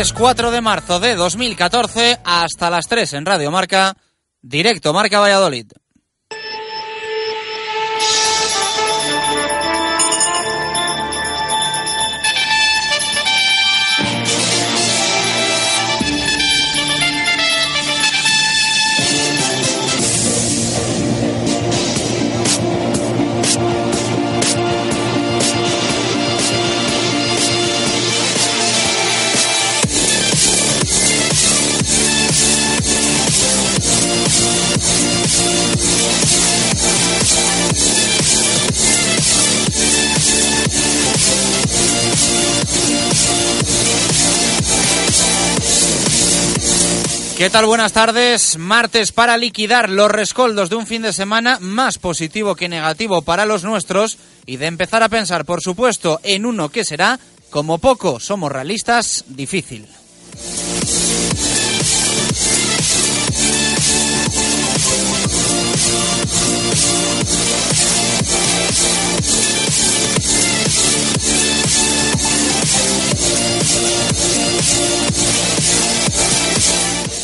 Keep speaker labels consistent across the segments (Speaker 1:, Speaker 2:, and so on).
Speaker 1: Martes 4 de marzo de 2014 hasta las 3 en Radio Marca, directo Marca Valladolid. ¿Qué tal? Buenas tardes. Martes para liquidar los rescoldos de un fin de semana más positivo que negativo para los nuestros y de empezar a pensar, por supuesto, en uno que será, como poco somos realistas, difícil.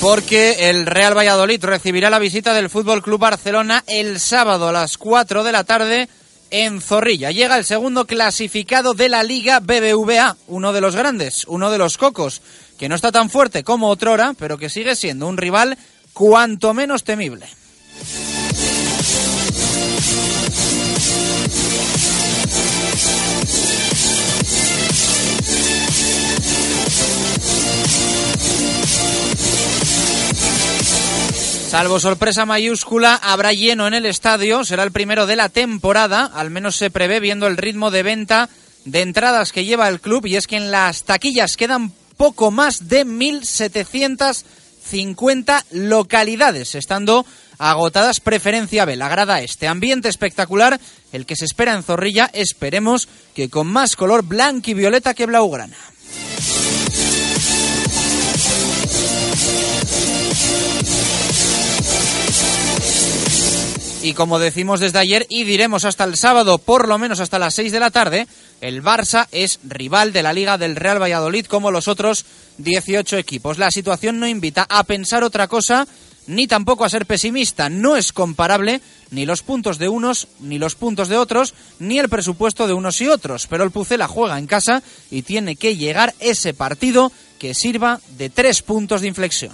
Speaker 1: Porque el Real Valladolid recibirá la visita del Fútbol Club Barcelona el sábado a las 4 de la tarde en Zorrilla. Llega el segundo clasificado de la Liga BBVA, uno de los grandes, uno de los cocos, que no está tan fuerte como otrora, pero que sigue siendo un rival cuanto menos temible. Salvo sorpresa mayúscula, habrá lleno en el estadio, será el primero de la temporada, al menos se prevé viendo el ritmo de venta de entradas que lleva el club. Y es que en las taquillas quedan poco más de 1.750 localidades, estando agotadas preferencia B, la grada este. Ambiente espectacular, el que se espera en Zorrilla, esperemos que con más color blanco y violeta que blaugrana. Y como decimos desde ayer y diremos hasta el sábado, por lo menos hasta las 6 de la tarde, el Barça es rival de la Liga del Real Valladolid como los otros 18 equipos. La situación no invita a pensar otra cosa ni tampoco a ser pesimista. No es comparable ni los puntos de unos, ni los puntos de otros, ni el presupuesto de unos y otros. Pero el Pucela juega en casa y tiene que llegar ese partido que sirva de tres puntos de inflexión.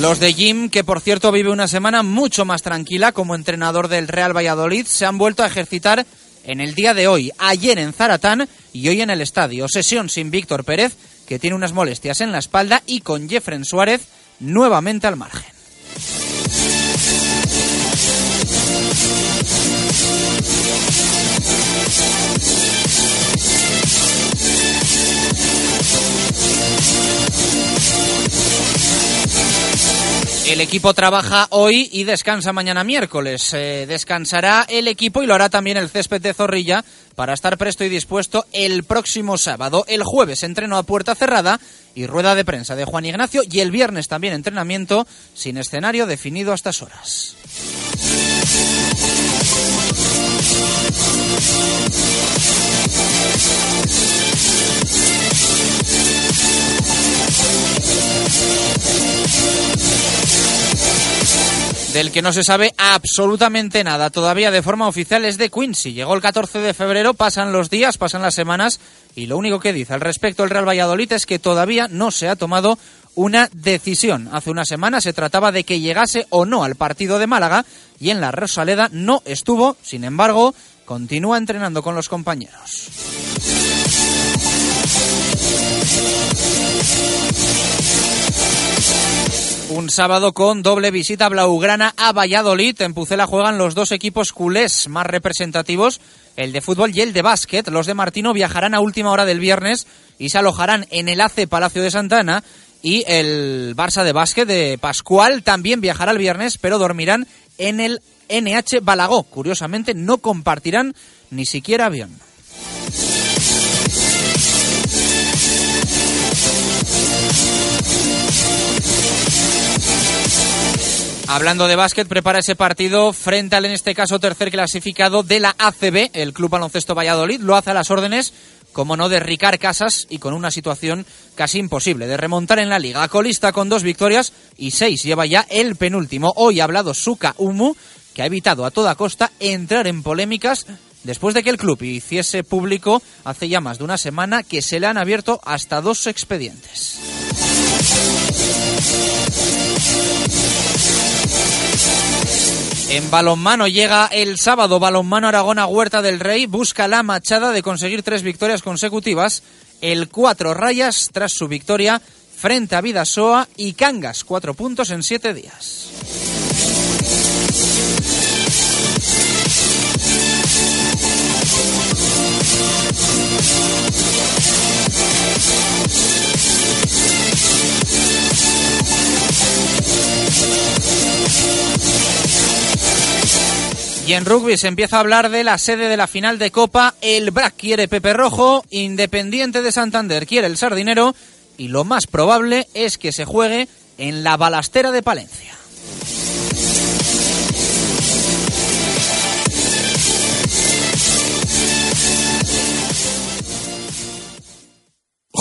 Speaker 1: Los de Jim, que por cierto vive una semana mucho más tranquila como entrenador del Real Valladolid, se han vuelto a ejercitar en el día de hoy, ayer en Zaratán y hoy en el estadio. Sesión sin Víctor Pérez, que tiene unas molestias en la espalda, y con Jeffren Suárez nuevamente al margen. El equipo trabaja hoy y descansa mañana miércoles. Eh, descansará el equipo y lo hará también el césped de Zorrilla para estar presto y dispuesto el próximo sábado. El jueves entreno a puerta cerrada y rueda de prensa de Juan Ignacio y el viernes también entrenamiento sin escenario definido a estas horas. Del que no se sabe absolutamente nada todavía de forma oficial es de Quincy. Llegó el 14 de febrero, pasan los días, pasan las semanas y lo único que dice al respecto el Real Valladolid es que todavía no se ha tomado una decisión. Hace una semana se trataba de que llegase o no al partido de Málaga y en la Rosaleda no estuvo, sin embargo, continúa entrenando con los compañeros. Un sábado con doble visita blaugrana a Valladolid. En Pucela juegan los dos equipos culés más representativos, el de fútbol y el de básquet. Los de Martino viajarán a última hora del viernes y se alojarán en el ACE Palacio de Santana. Y el Barça de básquet de Pascual también viajará el viernes, pero dormirán en el NH Balagó. Curiosamente, no compartirán ni siquiera avión. Hablando de básquet, prepara ese partido frente al, en este caso, tercer clasificado de la ACB, el Club Baloncesto Valladolid. Lo hace a las órdenes, como no, de Ricard Casas y con una situación casi imposible de remontar en la liga. Colista con dos victorias y seis lleva ya el penúltimo. Hoy ha hablado Suka Umu, que ha evitado a toda costa entrar en polémicas después de que el club hiciese público hace ya más de una semana que se le han abierto hasta dos expedientes. En balonmano llega el sábado balonmano Aragona Huerta del Rey busca la machada de conseguir tres victorias consecutivas, el cuatro rayas tras su victoria frente a Vidasoa y Cangas, cuatro puntos en siete días. Y en rugby se empieza a hablar de la sede de la final de Copa. El BRAC quiere Pepe Rojo, Independiente de Santander quiere el Sardinero y lo más probable es que se juegue en la balastera de Palencia.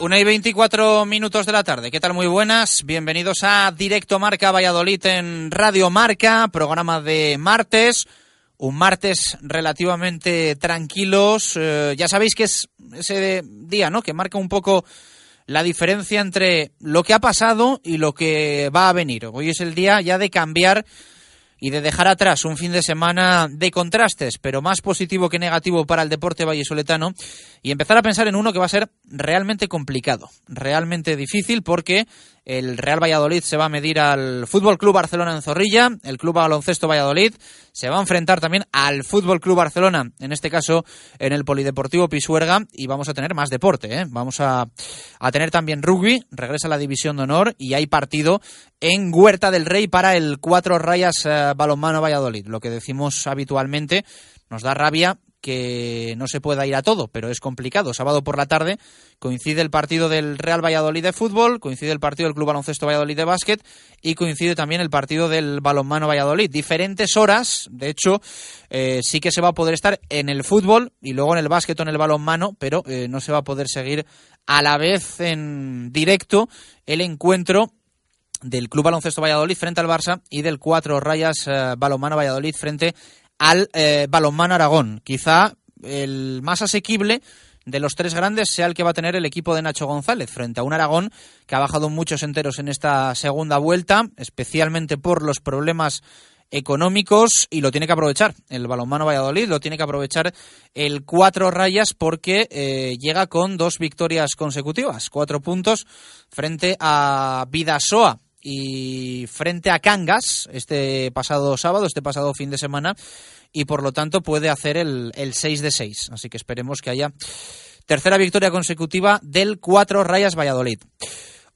Speaker 1: Una y 24 minutos de la tarde. ¿Qué tal? Muy buenas. Bienvenidos a Directo Marca Valladolid en Radio Marca, programa de martes. Un martes relativamente tranquilos. Eh, ya sabéis que es ese día, ¿no? Que marca un poco la diferencia entre lo que ha pasado y lo que va a venir. Hoy es el día ya de cambiar y de dejar atrás un fin de semana de contrastes, pero más positivo que negativo para el deporte vallesoletano y empezar a pensar en uno que va a ser realmente complicado, realmente difícil porque el Real Valladolid se va a medir al Fútbol Club Barcelona en Zorrilla, el Club Baloncesto Valladolid se va a enfrentar también al Fútbol Club Barcelona, en este caso en el Polideportivo Pisuerga. Y vamos a tener más deporte, ¿eh? vamos a, a tener también rugby, regresa la División de Honor y hay partido en Huerta del Rey para el Cuatro Rayas eh, Balonmano Valladolid, lo que decimos habitualmente nos da rabia que no se pueda ir a todo, pero es complicado. Sábado por la tarde coincide el partido del Real Valladolid de fútbol, coincide el partido del Club Baloncesto Valladolid de básquet y coincide también el partido del Balonmano Valladolid. Diferentes horas, de hecho, eh, sí que se va a poder estar en el fútbol y luego en el básquet o en el balonmano, pero eh, no se va a poder seguir a la vez en directo el encuentro del Club Baloncesto Valladolid frente al Barça y del Cuatro Rayas eh, Balonmano Valladolid frente al eh, balonmano Aragón. Quizá el más asequible de los tres grandes sea el que va a tener el equipo de Nacho González frente a un Aragón que ha bajado muchos enteros en esta segunda vuelta, especialmente por los problemas económicos y lo tiene que aprovechar el balonmano Valladolid, lo tiene que aprovechar el cuatro rayas porque eh, llega con dos victorias consecutivas, cuatro puntos frente a Vidasoa y frente a Cangas este pasado sábado, este pasado fin de semana, y por lo tanto puede hacer el, el 6 de 6. Así que esperemos que haya tercera victoria consecutiva del 4 Rayas Valladolid.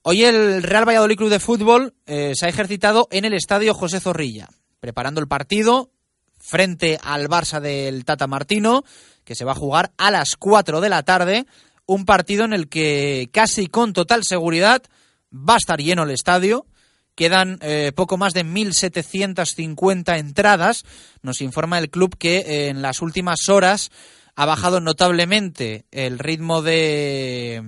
Speaker 1: Hoy el Real Valladolid Club de Fútbol eh, se ha ejercitado en el estadio José Zorrilla, preparando el partido frente al Barça del Tata Martino, que se va a jugar a las 4 de la tarde un partido en el que casi con total seguridad va a estar lleno el estadio. Quedan eh, poco más de 1.750 entradas. Nos informa el club que eh, en las últimas horas ha bajado notablemente el ritmo de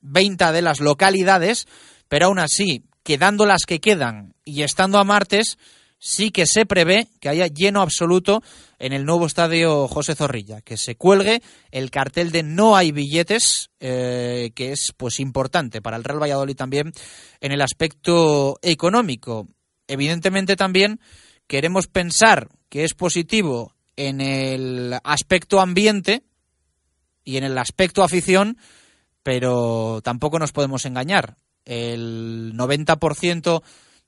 Speaker 1: venta de las localidades, pero aún así, quedando las que quedan y estando a martes, sí que se prevé que haya lleno absoluto en el nuevo estadio José Zorrilla, que se cuelgue el cartel de no hay billetes, eh, que es pues importante para el Real Valladolid también en el aspecto económico. Evidentemente también queremos pensar que es positivo en el aspecto ambiente y en el aspecto afición, pero tampoco nos podemos engañar. El 90%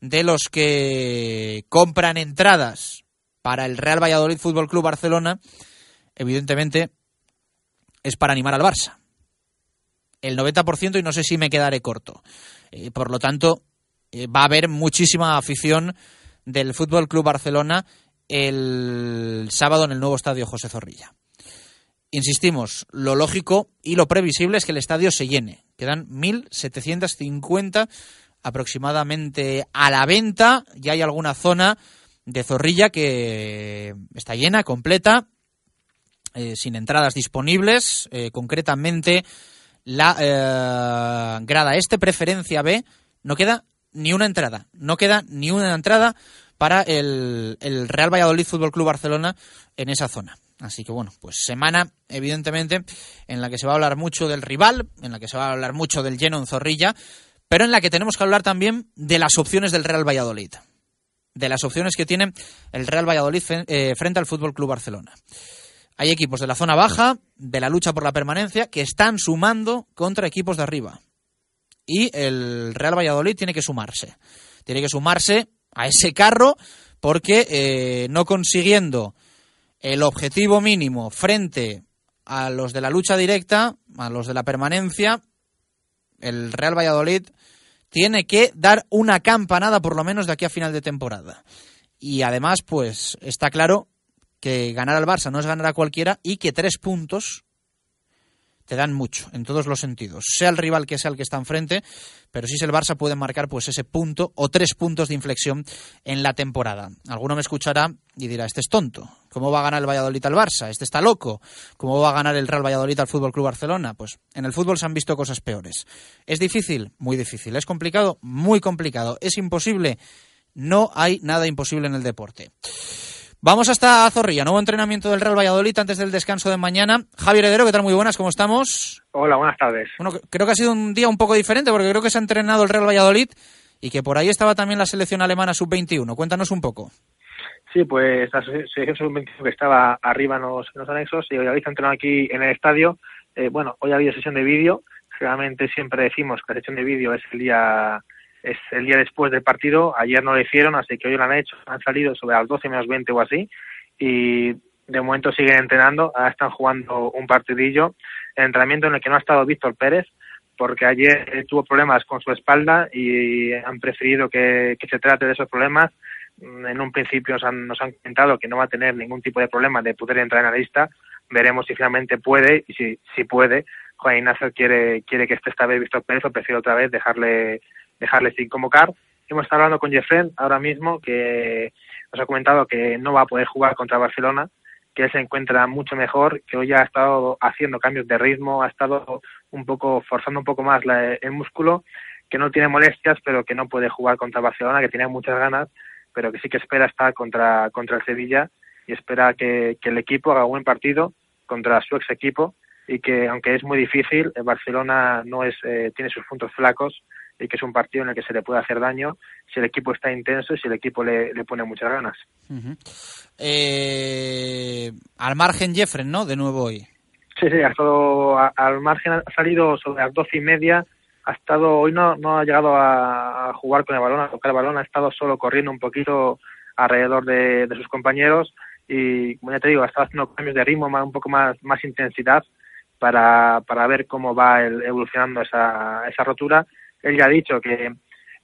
Speaker 1: de los que compran entradas para el Real Valladolid Fútbol Club Barcelona, evidentemente, es para animar al Barça. El 90% y no sé si me quedaré corto. Eh, por lo tanto, eh, va a haber muchísima afición del Fútbol Club Barcelona el sábado en el nuevo estadio José Zorrilla. Insistimos, lo lógico y lo previsible es que el estadio se llene. Quedan 1.750 aproximadamente a la venta. Ya hay alguna zona de zorrilla que está llena, completa, eh, sin entradas disponibles. Eh, concretamente, la eh, grada este, preferencia B, no queda ni una entrada. No queda ni una entrada para el, el Real Valladolid Fútbol Club Barcelona en esa zona. Así que bueno, pues semana, evidentemente, en la que se va a hablar mucho del rival, en la que se va a hablar mucho del lleno en Zorrilla, pero en la que tenemos que hablar también de las opciones del Real Valladolid, de las opciones que tiene el Real Valladolid eh, frente al Fútbol Club Barcelona. Hay equipos de la zona baja, de la lucha por la permanencia, que están sumando contra equipos de arriba. Y el Real Valladolid tiene que sumarse. Tiene que sumarse a ese carro porque eh, no consiguiendo el objetivo mínimo frente a los de la lucha directa, a los de la permanencia, el Real Valladolid tiene que dar una campanada por lo menos de aquí a final de temporada. Y además, pues está claro que ganar al Barça no es ganar a cualquiera y que tres puntos te dan mucho en todos los sentidos, sea el rival que sea el que está enfrente, pero si es el Barça puede marcar pues ese punto o tres puntos de inflexión en la temporada. Alguno me escuchará y dirá, este es tonto, ¿cómo va a ganar el Valladolid al Barça? Este está loco, ¿cómo va a ganar el Real Valladolid al Fútbol Club Barcelona? Pues en el fútbol se han visto cosas peores. ¿Es difícil? Muy difícil. ¿Es complicado? Muy complicado. ¿Es imposible? No hay nada imposible en el deporte. Vamos hasta Zorrilla, nuevo entrenamiento del Real Valladolid antes del descanso de mañana. Javier Heredero, ¿qué tal? Muy buenas, ¿cómo estamos?
Speaker 2: Hola, buenas tardes.
Speaker 1: Bueno, creo que ha sido un día un poco diferente porque creo que se ha entrenado el Real Valladolid y que por ahí estaba también la selección alemana sub-21. Cuéntanos un poco.
Speaker 2: Sí, pues la selección sub-21 que estaba arriba en los, anexos y hoy habéis entrenado aquí en el estadio. Eh, bueno, hoy ha habido sesión de vídeo. Realmente siempre decimos que la sesión de vídeo es el día es el día después del partido. Ayer no lo hicieron, así que hoy lo han hecho. Han salido sobre las 12 menos 20 o así. Y de momento siguen entrenando. Ahora están jugando un partidillo. El entrenamiento en el que no ha estado Víctor Pérez, porque ayer tuvo problemas con su espalda y han preferido que, se trate de esos problemas. En un principio nos han, nos han comentado que no va a tener ningún tipo de problema de poder entrar en la lista. Veremos si finalmente puede y si, si puede. Juan Ignacio quiere, quiere que esté esta vez Víctor Pérez o prefiere otra vez dejarle dejarle sin convocar. Hemos estado hablando con Jeffrey ahora mismo, que nos ha comentado que no va a poder jugar contra Barcelona, que él se encuentra mucho mejor, que hoy ha estado haciendo cambios de ritmo, ha estado un poco forzando un poco más el músculo, que no tiene molestias, pero que no puede jugar contra Barcelona, que tiene muchas ganas, pero que sí que espera estar contra, contra el Sevilla y espera que, el equipo haga un buen partido contra su ex equipo y que aunque es muy difícil, Barcelona no es eh, tiene sus puntos flacos y que es un partido en el que se le puede hacer daño si el equipo está intenso y si el equipo le, pone muchas ganas.
Speaker 1: eh, al margen Jeffrey, ¿no? De nuevo hoy.
Speaker 2: Sí, sí, ha estado al margen, ha salido sobre las doce y media, ha estado, hoy no, no ha llegado a, jugar con el balón, a tocar el balón, ha estado solo corriendo un poquito alrededor de, sus compañeros y, como ya te digo, ha estado haciendo cambios de ritmo, un poco más, más intensidad para, para ver cómo va evolucionando esa, esa rotura él ya ha dicho que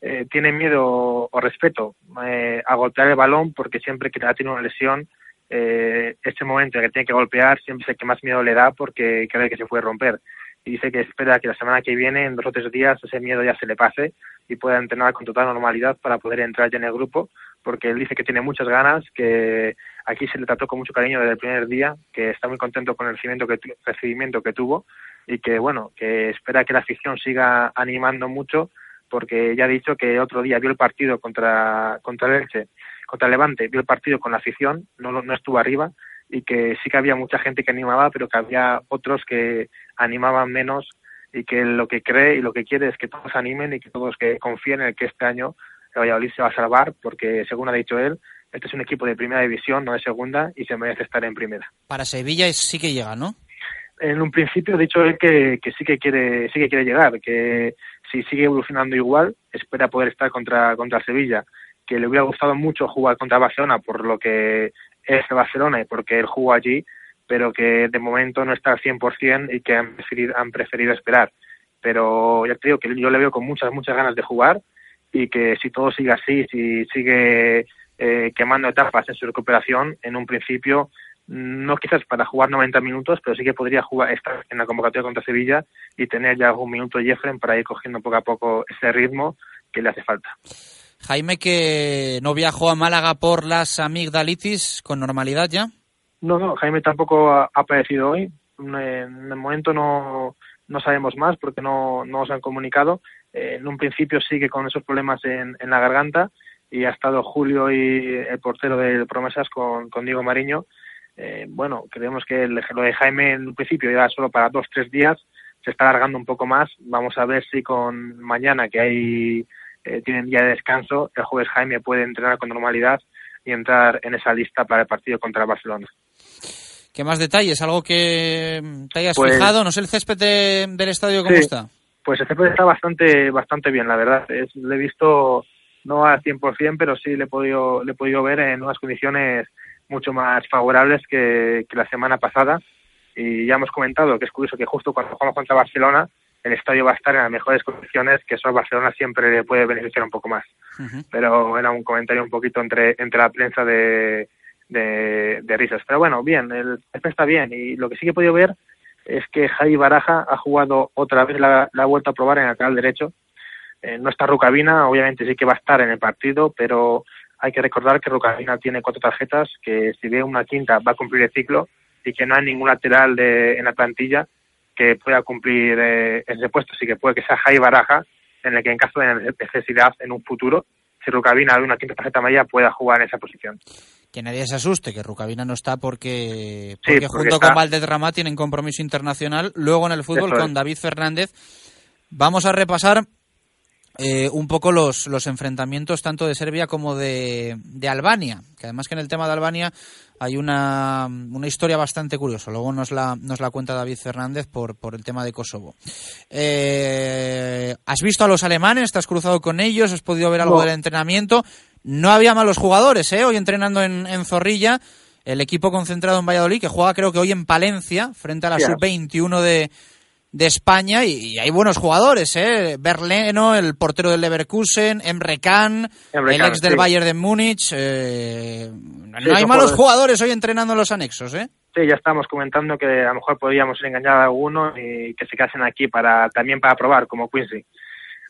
Speaker 2: eh, tiene miedo o respeto eh, a golpear el balón porque siempre que tiene una lesión, eh, este momento en que tiene que golpear siempre es el que más miedo le da porque cree que se puede romper. y dice que espera que la semana que viene, en dos o tres días, ese miedo ya se le pase y pueda entrenar con total normalidad para poder entrar ya en el grupo, porque él dice que tiene muchas ganas, que aquí se le trató con mucho cariño desde el primer día, que está muy contento con el recibimiento que, recibimiento que tuvo y que, bueno, que espera que la afición siga animando mucho, porque ya ha dicho que otro día vio el partido contra, contra el Elche, contra el Levante, vio el partido con la afición, no, no estuvo arriba, y que sí que había mucha gente que animaba, pero que había otros que animaban menos y que lo que cree y lo que quiere es que todos animen y que todos que confíen en que este año el Valladolid se va a salvar, porque según ha dicho él, este es un equipo de primera división, no de segunda, y se merece estar en primera.
Speaker 1: Para Sevilla sí que llega, ¿no?
Speaker 2: En un principio ha dicho él que, que sí que quiere sí que quiere llegar, que si sigue evolucionando igual, espera poder estar contra, contra Sevilla, que le hubiera gustado mucho jugar contra Barcelona por lo que es Barcelona y porque él jugó allí, pero que de momento no está al 100% y que han preferido, han preferido esperar. Pero ya te digo que yo le veo con muchas, muchas ganas de jugar y que si todo sigue así, si sigue eh, quemando etapas en su recuperación, en un principio, no quizás para jugar 90 minutos, pero sí que podría jugar estar en la convocatoria contra Sevilla y tener ya algún minuto Jeffrey para ir cogiendo poco a poco ese ritmo que le hace falta.
Speaker 1: Jaime, que no viajó a Málaga por las amigdalitis con normalidad ya.
Speaker 2: No, no, Jaime tampoco ha aparecido hoy. En el momento no, no sabemos más porque no, no nos han comunicado. Eh, en un principio sigue con esos problemas en, en, la garganta y ha estado Julio y el portero de Promesas con, con Diego Mariño. Eh, bueno, creemos que el, lo de Jaime en un principio era solo para dos, tres días. Se está alargando un poco más. Vamos a ver si con mañana que hay eh, tienen día de descanso, el jueves Jaime puede entrenar con normalidad y entrar en esa lista para el partido contra Barcelona.
Speaker 1: ¿Qué más detalles? ¿Algo que te hayas pues fijado? No sé el césped del estadio cómo está.
Speaker 2: Pues el césped está bastante bastante bien, la verdad. Es, le he visto no al 100%, pero sí le he podido, le he podido ver en unas condiciones mucho más favorables que, que la semana pasada. Y ya hemos comentado que es curioso que justo cuando jugamos contra Barcelona, el estadio va a estar en las mejores condiciones, que eso a Barcelona siempre le puede beneficiar un poco más. Pero era un comentario un poquito entre, entre la prensa de, de, risas. Pero bueno, bien, el está bien. Y lo que sí que he podido ver es que Javi Baraja ha jugado otra vez, la, la ha vuelto a probar en el canal derecho. Eh, no está Rucabina, obviamente sí que va a estar en el partido, pero hay que recordar que Rucabina tiene cuatro tarjetas, que si ve una quinta va a cumplir el ciclo y que no hay ningún lateral de, en la plantilla que pueda cumplir eh, ese puesto, sí que puede que sea Jai Baraja, en el que en caso de necesidad en un futuro, si Rucabina de una quinta tarjeta amarilla pueda jugar en esa posición.
Speaker 1: Que nadie se asuste, que Rucabina no está porque, porque, junto con Valdedrama tienen compromiso internacional. Luego en el fútbol con David Fernández vamos a repasar eh, un poco los, los enfrentamientos tanto de Serbia como de, de Albania, que además que en el tema de Albania hay una, una historia bastante curiosa. Luego nos la, nos la cuenta David Fernández por, por el tema de Kosovo. Eh, ¿Has visto a los alemanes? ¿Te has cruzado con ellos? ¿Has podido ver algo del entrenamiento? No había malos jugadores, ¿eh? Hoy entrenando en, en Zorrilla. El equipo concentrado en Valladolid, que juega creo que hoy en Palencia, frente a la sub-21 de, de España y, hay buenos jugadores, ¿eh? Berleno, el portero del Leverkusen, Emre Can, el ex del Bayern de Múnich. Eh, no hay malos jugadores hoy entrenando en los anexos, ¿eh?
Speaker 2: Sí, ya estamos comentando que a lo mejor podríamos engañar a alguno y que se casen aquí para también para probar, como Quincy.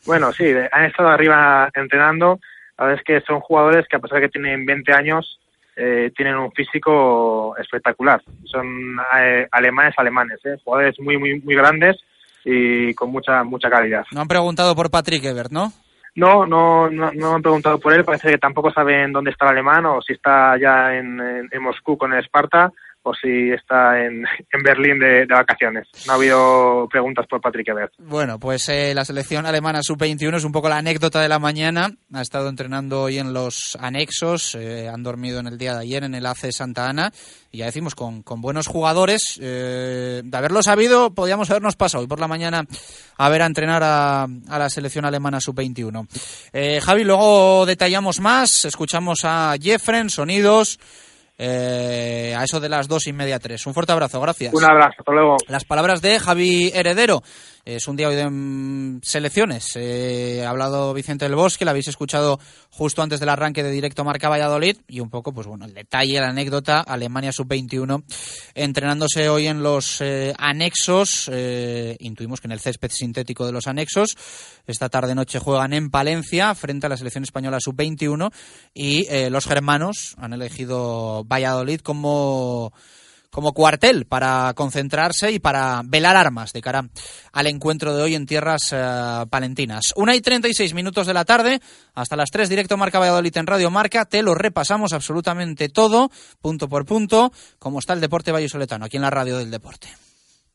Speaker 2: Bueno, sí, han estado arriba entrenando. La verdad es que son jugadores que a pesar de que tienen 20 años, eh, tienen un físico espectacular. Son eh, alemanes alemanes, eh, jugadores muy, muy, muy grandes y con mucha, mucha calidad.
Speaker 1: No han preguntado por Patrick Ebert, ¿no?
Speaker 2: No, no, no, han preguntado por él. Parece que tampoco saben dónde está el alemán o si está ya en, en Moscú con el Esparta o si está en, en Berlín de, vacaciones. No ha habido preguntas por Patrick Ebert.
Speaker 1: Bueno, pues eh, la selección alemana sub-21 es un poco la anécdota de la mañana. Ha estado entrenando hoy en los anexos, eh, han dormido en el día de ayer en el AC Santa Ana y ya decimos con, con buenos jugadores. Eh, de haberlo sabido, podíamos habernos pasado hoy por la mañana a ver a entrenar a, a la selección alemana sub-21. Javi, luego detallamos más, escuchamos a Jeffren, sonidos eh, a eso de las dos y media, tres. Un fuerte abrazo, gracias.
Speaker 2: Un abrazo, hasta luego.
Speaker 1: Las palabras de Javi Heredero. Es un día hoy de mm, selecciones. Eh, ha hablado Vicente del Bosque, la habéis escuchado justo antes del arranque de directo Marca Valladolid y un poco, pues bueno, el detalle, la anécdota, Alemania sub-21 entrenándose hoy en los eh, anexos, eh, intuimos que en el césped sintético de los anexos. Esta tarde-noche juegan en Palencia frente a la selección española sub-21 y los germanos han elegido Valladolid como como cuartel para concentrarse y para velar armas de cara al encuentro de hoy en tierras eh, palentinas. Una y 36 minutos de la tarde, hasta las 3 directo Marca Valladolid en Radio Marca, te lo repasamos absolutamente todo, punto por punto, como está el deporte vallisoletano, aquí en la radio del deporte.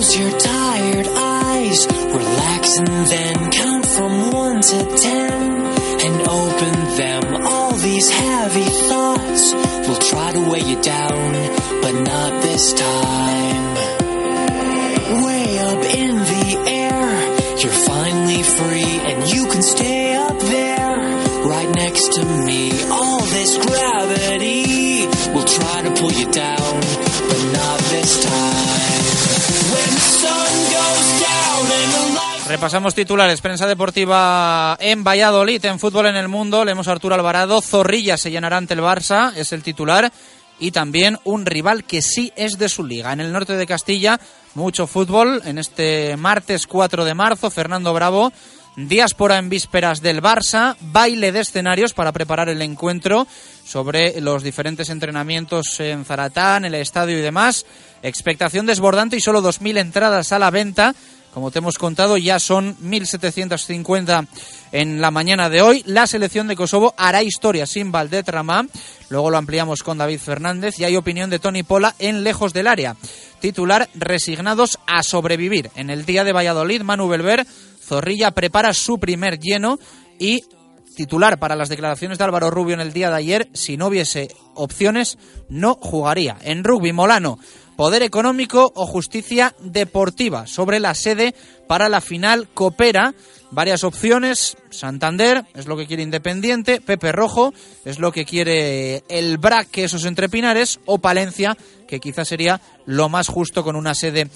Speaker 3: Close your tired eyes, relax and then count from 1 to 10 and open them. All these heavy thoughts will try to weigh you down, but not this time. Way up in the air, you're finally free and you can stay up there, right next to me. All this gravity will try to pull you down.
Speaker 1: Repasamos titulares. Prensa deportiva en Valladolid, en fútbol en el mundo. Leemos a Arturo Alvarado. Zorrilla se llenará ante el Barça, es el titular. Y también un rival que sí es de su liga. En el norte de Castilla, mucho fútbol. En este martes 4 de marzo, Fernando Bravo. Diáspora en vísperas del Barça, baile de escenarios para preparar el encuentro sobre los diferentes entrenamientos en Zaratán, el estadio y demás. Expectación desbordante y solo 2.000 entradas a la venta como te hemos contado, ya son 1.750 en la mañana de hoy. La selección de Kosovo hará historia sin Valdetrama. Luego lo ampliamos con David Fernández y hay opinión de Tony Pola en Lejos del Área. Titular, resignados a sobrevivir. En el día de Valladolid, Manu Belver, Zorrilla prepara su primer lleno y titular para las declaraciones de Álvaro Rubio en el día de ayer, si no hubiese opciones, no jugaría. En rugby, Molano poder económico o justicia deportiva. Sobre la sede para la final coopera varias opciones. Santander es lo que quiere Independiente, Pepe Rojo es lo que quiere el BRAC, que esos entrepinares, o Palencia, que quizás sería lo más justo con una sede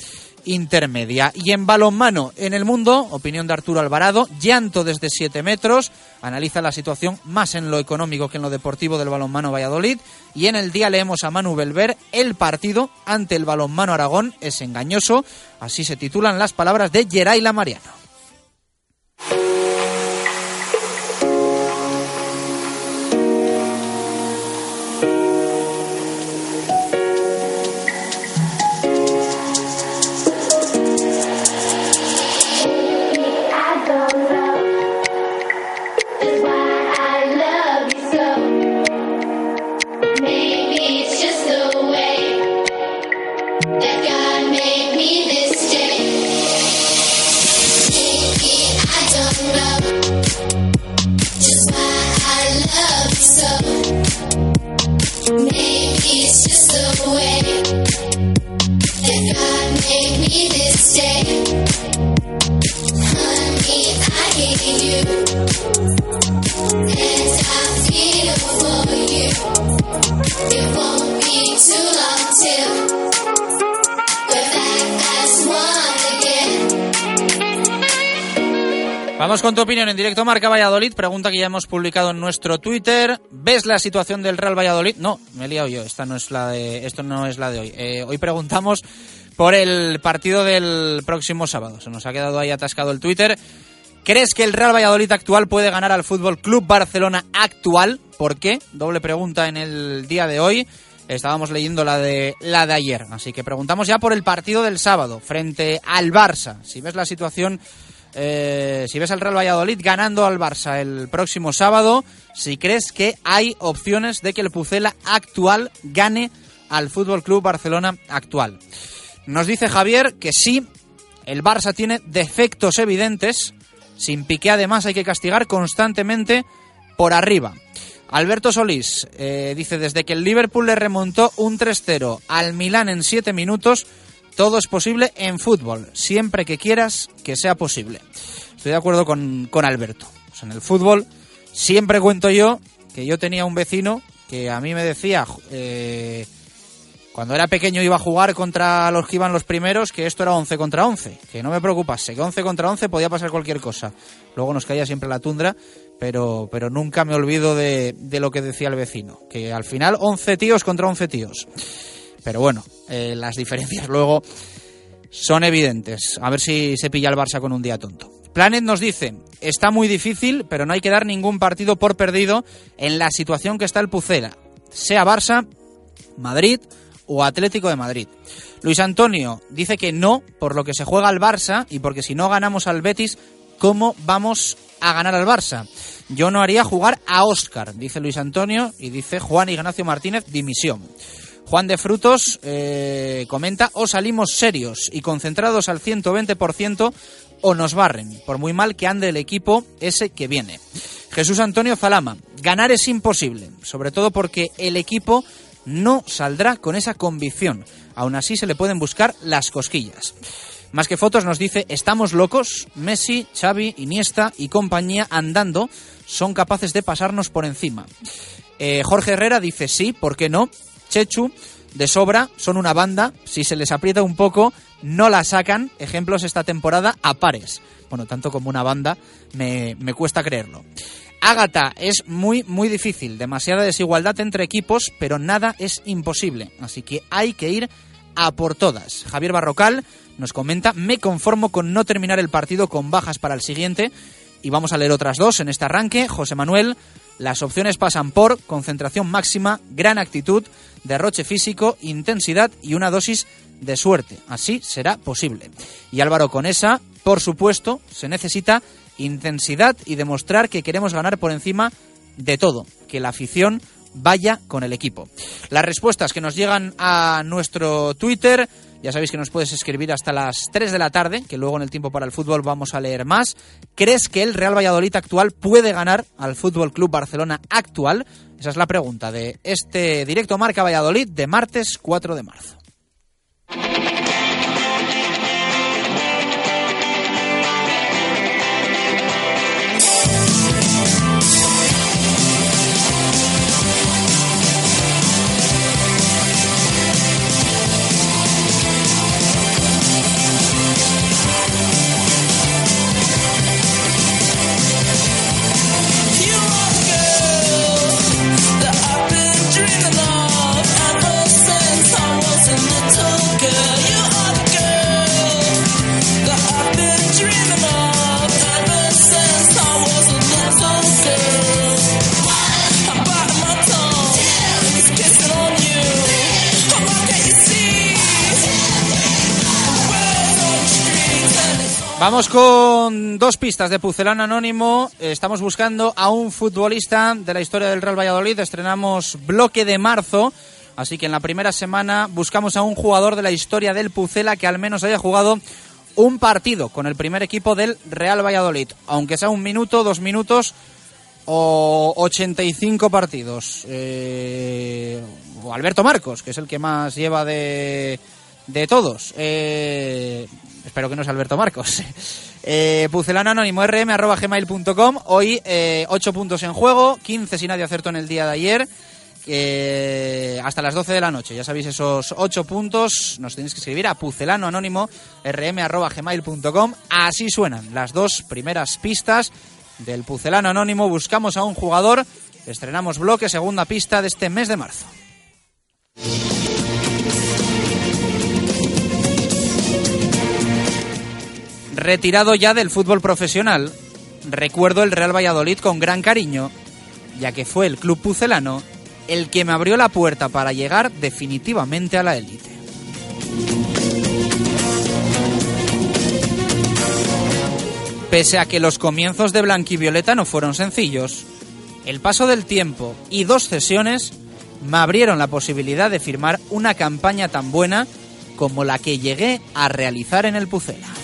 Speaker 1: intermedia. Y en balonmano en el mundo, opinión de Arturo Alvarado, llanto desde 7 metros, analiza la situación más en lo económico que en lo deportivo del balonmano Valladolid. Y en el día leemos a Manu Belver, el partido ante el balonmano Aragón es engañoso, así se titulan las palabras de Geraila Mariano.
Speaker 4: take me this day. Honey, I hate you. And I feel for you. It won't be too long till.
Speaker 1: Vamos con tu opinión en directo Marca Valladolid. Pregunta que ya hemos publicado en nuestro Twitter. ¿Ves la situación del Real Valladolid? No, me he liado yo. Esta no es la de, esto no es la de hoy. Eh, hoy preguntamos por el partido del próximo sábado. Se nos ha quedado ahí atascado el Twitter. ¿Crees que el Real Valladolid actual puede ganar al Fútbol Club Barcelona actual? ¿Por qué? Doble pregunta en el día de hoy. Estábamos leyendo la de la de ayer, así que preguntamos ya por el partido del sábado frente al Barça. Si ves la situación eh, si ves al Real Valladolid ganando al Barça el próximo sábado, si crees que hay opciones de que el Pucela actual gane al Fútbol Club Barcelona actual. Nos dice Javier que sí, el Barça tiene defectos evidentes. Sin Piqué además hay que castigar constantemente por arriba. Alberto Solís eh, dice, desde que el Liverpool le remontó un 3-0 al Milán en 7 minutos, todo es posible en fútbol, siempre que quieras que sea posible. Estoy de acuerdo con, con Alberto. Pues en el fútbol siempre cuento yo que yo tenía un vecino que a mí me decía, eh, cuando era pequeño iba a jugar contra los que iban los primeros, que esto era 11 contra 11, que no me preocupase, que 11 contra 11 podía pasar cualquier cosa. Luego nos caía siempre la tundra, pero, pero nunca me olvido de, de lo que decía el vecino, que al final 11 tíos contra 11 tíos. Pero bueno, eh, las diferencias luego son evidentes. A ver si se pilla el Barça con un día tonto. Planet nos dice, está muy difícil, pero no hay que dar ningún partido por perdido en la situación que está el Pucela, sea Barça, Madrid o Atlético de Madrid. Luis Antonio dice que no, por lo que se juega al Barça y porque si no ganamos al Betis, ¿cómo vamos a ganar al Barça? Yo no haría jugar a Oscar, dice Luis Antonio, y dice Juan Ignacio Martínez, dimisión. Juan de Frutos eh, comenta, o salimos serios y concentrados al 120% o nos barren, por muy mal que ande el equipo ese que viene. Jesús Antonio Zalama, ganar es imposible, sobre todo porque el equipo no saldrá con esa convicción. Aún así se le pueden buscar las cosquillas. Más que fotos nos dice, estamos locos, Messi, Xavi, Iniesta y compañía andando son capaces de pasarnos por encima. Eh, Jorge Herrera dice, sí, ¿por qué no? Chechu, de sobra, son una banda, si se les aprieta un poco, no la sacan, ejemplos esta temporada a pares. Bueno, tanto como una banda, me, me cuesta creerlo. Ágata, es muy, muy difícil, demasiada desigualdad entre equipos, pero nada es imposible, así que hay que ir a por todas. Javier Barrocal nos comenta, me conformo con no terminar el partido con bajas para el siguiente, y vamos a leer otras dos en este arranque. José Manuel, las opciones pasan por concentración máxima, gran actitud, derroche físico, intensidad y una dosis de suerte. Así será posible. Y Álvaro Conesa, por supuesto, se necesita intensidad y demostrar que queremos ganar por encima de todo, que la afición vaya con el equipo. Las respuestas que nos llegan a nuestro Twitter, ya sabéis que nos puedes escribir hasta las 3 de la tarde, que luego en el tiempo para el fútbol vamos a leer más. ¿Crees que el Real Valladolid actual puede ganar al Fútbol Club Barcelona actual? Esa es la pregunta de este directo Marca Valladolid de martes 4 de marzo. Vamos con dos pistas de Pucelano Anónimo. Estamos buscando a un futbolista de la historia del Real Valladolid. Estrenamos bloque de marzo. Así que en la primera semana buscamos a un jugador de la historia del Pucela que al menos haya jugado un partido con el primer equipo del Real Valladolid. Aunque sea un minuto, dos minutos o 85 partidos. Eh, o Alberto Marcos, que es el que más lleva de, de todos. Eh, espero que no sea Alberto Marcos. Eh, Pucelano Anónimo rm arroba gmail.com. Hoy eh, 8 puntos en juego, 15 si nadie acertó en el día de ayer. Eh, hasta las 12 de la noche. Ya sabéis, esos 8 puntos nos tenéis que escribir a pucelano anónimo rm arroba gmail.com. Así suenan las dos primeras pistas del Pucelano Anónimo. Buscamos a un jugador. Estrenamos bloque, segunda pista de este mes de marzo. Retirado ya del fútbol profesional, recuerdo el Real Valladolid con gran cariño, ya que fue el club pucelano el que me abrió la puerta para llegar definitivamente a la élite. Pese a que los comienzos de Blanquivioleta no fueron sencillos, el paso del tiempo y dos cesiones me abrieron la posibilidad de firmar una campaña tan buena como la que llegué a realizar en el Pucela.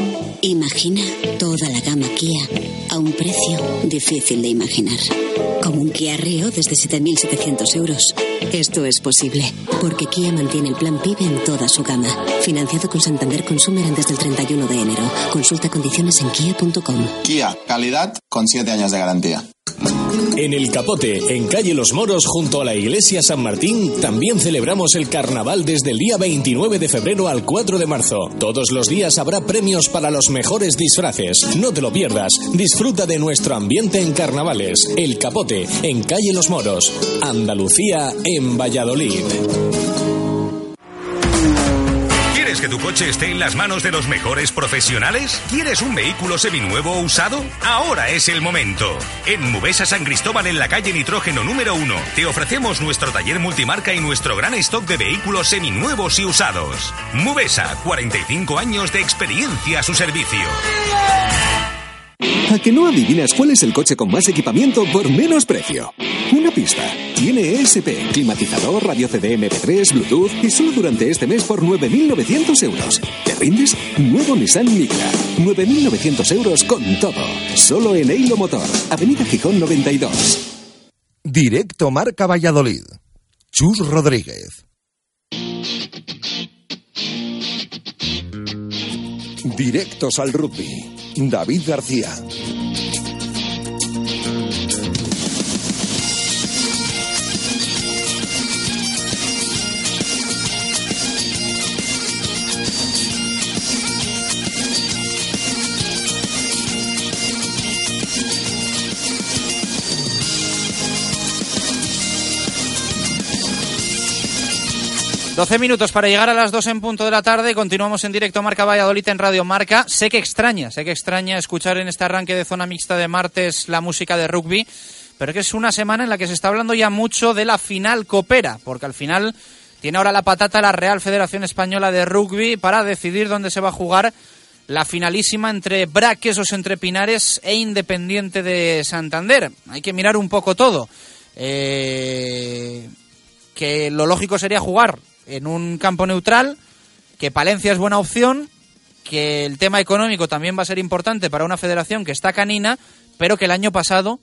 Speaker 5: Imagina toda la gama Kia a un precio difícil de imaginar. Como un Kia Rio desde 7.700 euros. Esto es posible porque Kia mantiene el plan PIB en toda su gama. Financiado con Santander Consumer antes del 31 de enero. Consulta condiciones en kia.com.
Speaker 6: Kia, calidad con 7 años de garantía.
Speaker 7: En el Capote, en calle Los Moros, junto a la iglesia San Martín, también celebramos el carnaval desde el día 29 de febrero al 4 de marzo. Todos los días habrá premios para los mejores disfraces. No te lo pierdas. Disfruta de nuestro ambiente en carnavales. El Capote, en calle Los Moros. Andalucía, en Valladolid.
Speaker 8: ¿Quieres que tu coche esté en las manos de los mejores profesionales? ¿Quieres un vehículo seminuevo o usado? Ahora es el momento. En Mubesa San Cristóbal, en la calle Nitrógeno número 1, te ofrecemos nuestro taller multimarca y nuestro gran stock de vehículos seminuevos y usados. Mubesa, 45 años de experiencia a su servicio.
Speaker 9: ¿A que no adivinas cuál es el coche con más equipamiento por menos precio? Una pista. Tiene ESP, climatizador, radio CD MP3, Bluetooth y solo durante este mes por 9.900 euros. ¿Te rindes? Nuevo Nissan Micra. 9.900 euros con todo. Solo en Eilo Motor. Avenida Gijón 92.
Speaker 10: Directo Marca Valladolid. Chus Rodríguez. Directos al rugby. David García.
Speaker 1: Doce minutos para llegar a las dos en punto de la tarde. Continuamos en directo Marca Valladolid en Radio Marca. Sé que extraña, sé que extraña escuchar en este arranque de zona mixta de martes la música de rugby, pero que es una semana en la que se está hablando ya mucho de la final Coopera, porque al final tiene ahora la patata la Real Federación Española de Rugby para decidir dónde se va a jugar la finalísima entre Braquesos entre Pinares e Independiente de Santander. Hay que mirar un poco todo. Eh, que lo lógico sería jugar en un campo neutral, que Palencia es buena opción, que el tema económico también va a ser importante para una federación que está canina, pero que el año pasado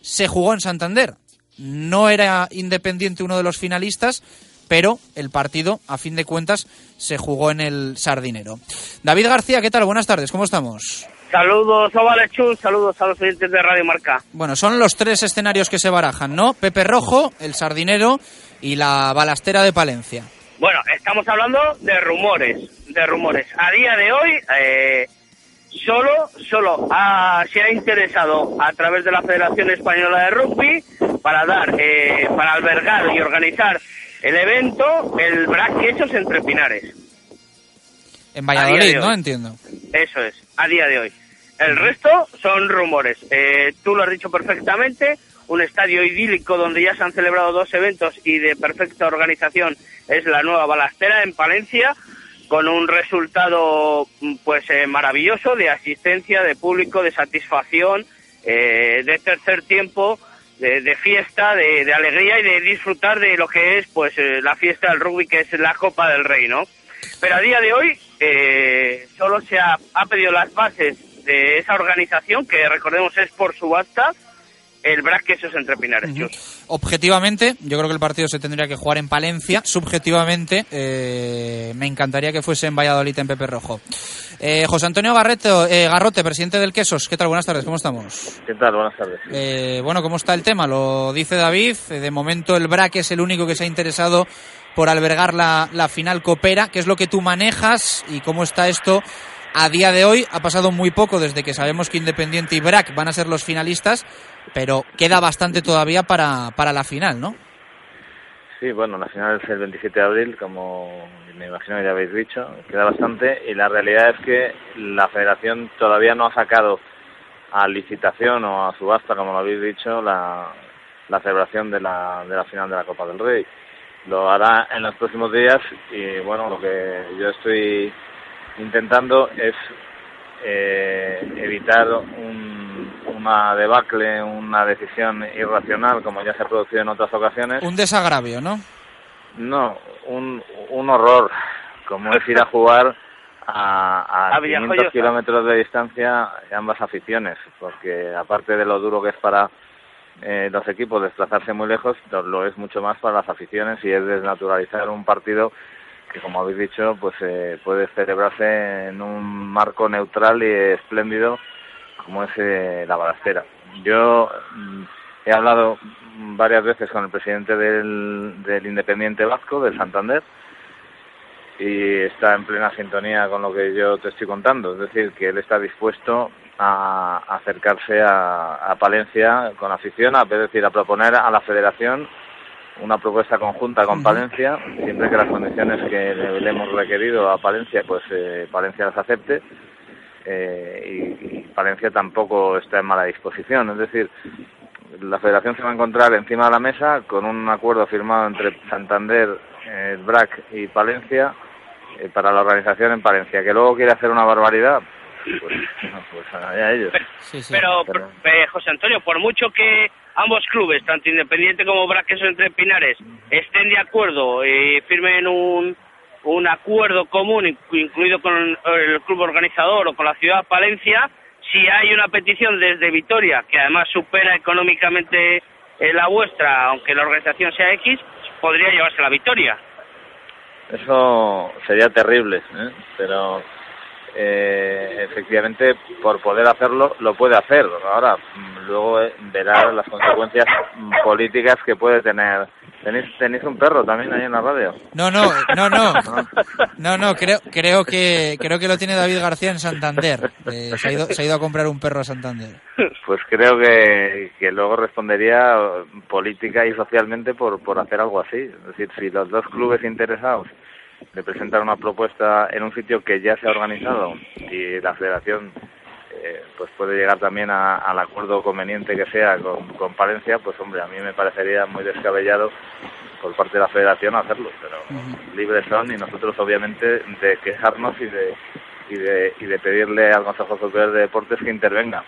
Speaker 1: se jugó en Santander. No era independiente uno de los finalistas, pero el partido, a fin de cuentas, se jugó en el Sardinero. David García, ¿qué tal? Buenas tardes, ¿cómo estamos?
Speaker 11: Saludos, Ovalechus, saludos a los oyentes de Radio Marca.
Speaker 1: Bueno, son los tres escenarios que se barajan, ¿no? Pepe Rojo, el Sardinero y la Balastera de Palencia.
Speaker 11: Bueno, estamos hablando de rumores, de rumores. A día de hoy, eh, solo, solo ha- se ha interesado a través de la Federación Española de Rugby para dar, eh, para albergar y organizar el evento, el Brac Hechos entre Pinares.
Speaker 1: En Valladolid, ¿no? Entiendo.
Speaker 11: Eso es, a día de hoy. El resto son rumores. Eh, tú lo has dicho perfectamente, un estadio idílico donde ya se han celebrado dos eventos y de perfecta organización es la nueva balastera en Palencia, con un resultado mm, pues eh, maravilloso de asistencia, de público, de satisfacción, eh, de tercer tiempo, de, fiesta, de, alegría y de disfrutar de lo que es pues eh, la fiesta del rugby, que es la Copa del Rey, ¿no? Pero a día de hoy eh, solo se ha, ha pedido las bases de esa organización, que recordemos es por subasta, el Brac Quesos entre Pinares. Chus.
Speaker 1: Objetivamente, yo creo que el partido se tendría que jugar en Palencia. Subjetivamente, eh, me encantaría que fuese en Valladolid, en Pepe Rojo. Eh, José Antonio Garreto, eh, Garrote, presidente del Quesos. ¿Qué tal? Buenas tardes, ¿cómo estamos?
Speaker 12: ¿Qué tal? Buenas tardes.
Speaker 1: Eh, bueno, ¿cómo está el tema? Lo dice David. De momento el BRAC es el único que se ha interesado por albergar la, la final Coopera. ¿Qué es lo que tú manejas y cómo está esto a día de hoy? Ha pasado muy poco desde que sabemos que Independiente y BRAC van a ser los finalistas, pero queda bastante todavía para, para la final, ¿no?
Speaker 12: Sí, bueno, la final es el 27 de abril, como me imagino que ya habéis dicho, queda bastante y la realidad es que la federación todavía no ha sacado a licitación o a subasta, como lo habéis dicho, la, la celebración de la, de la final de la Copa del Rey. Lo hará en los próximos días y bueno, lo que yo estoy intentando es eh, evitar un, una debacle, una decisión irracional, como ya se ha producido en otras ocasiones.
Speaker 1: Un desagravio, ¿no?
Speaker 12: No, un, un horror, como es ir a jugar a, a,
Speaker 11: A
Speaker 12: 500
Speaker 11: Villajoyosa.
Speaker 12: kilómetros de distancia de ambas aficiones, porque aparte de lo duro que es para eh, los equipos desplazarse muy lejos, lo es mucho más para las aficiones y es desnaturalizar un partido que, como habéis dicho, pues eh, puede celebrarse en un marco neutral y espléndido como es eh, la balastera. Yo mm, he hablado varias veces con el presidente del, del Independiente Vasco, del Santander, y está en plena sintonía con lo que yo te estoy contando. Es decir, que él está dispuesto a acercarse a, a Palencia con afición, a, es decir, a proponer a la federación una propuesta conjunta con Palencia, siempre que las condiciones que le, le hemos requerido a Palencia, pues eh, Palencia las acepte. eh, y, y Palencia tampoco está en mala disposición. Es decir, la federación se va a encontrar encima de la mesa con un acuerdo firmado entre Santander, eh, el BRAC y Palencia eh, para la organización en Palencia. Que luego quiere hacer una barbaridad, pues, no, pues allá ellos.
Speaker 11: Pero, eh, José Antonio, por mucho que ambos clubes, tanto Independiente como Braques entre Pinares, estén de acuerdo y firmen un, un acuerdo común, inc- incluido con el club organizador o con la ciudad de Palencia, si hay una petición desde Vitoria, que además supera económicamente eh, la vuestra, aunque la organización sea X, podría llevarse la victoria.
Speaker 12: Eso sería terrible, ¿eh? pero eh, efectivamente por poder hacerlo lo puede hacer. Ahora luego eh, verá las consecuencias políticas que puede tener. ¿Tenéis, tenéis un perro también ahí en la radio?
Speaker 1: No, no, no, no. No, no, creo, creo que creo que lo tiene David García en Santander. Eh, se, ha ido, se ha ido a comprar un perro a Santander.
Speaker 12: Pues creo que, que luego respondería política y socialmente por, por hacer algo así. Es decir, si los dos clubes interesados le presentan una propuesta en un sitio que ya se ha organizado y la federación eh, pues puede llegar también a- al acuerdo conveniente que sea con, con Palencia, pues hombre, a mí me parecería muy descabellado por parte de la federación hacerlo, pero libres son y nosotros obviamente de quejarnos y de, y de, y de pedirle al Consejo Superior de Deportes que intervenga.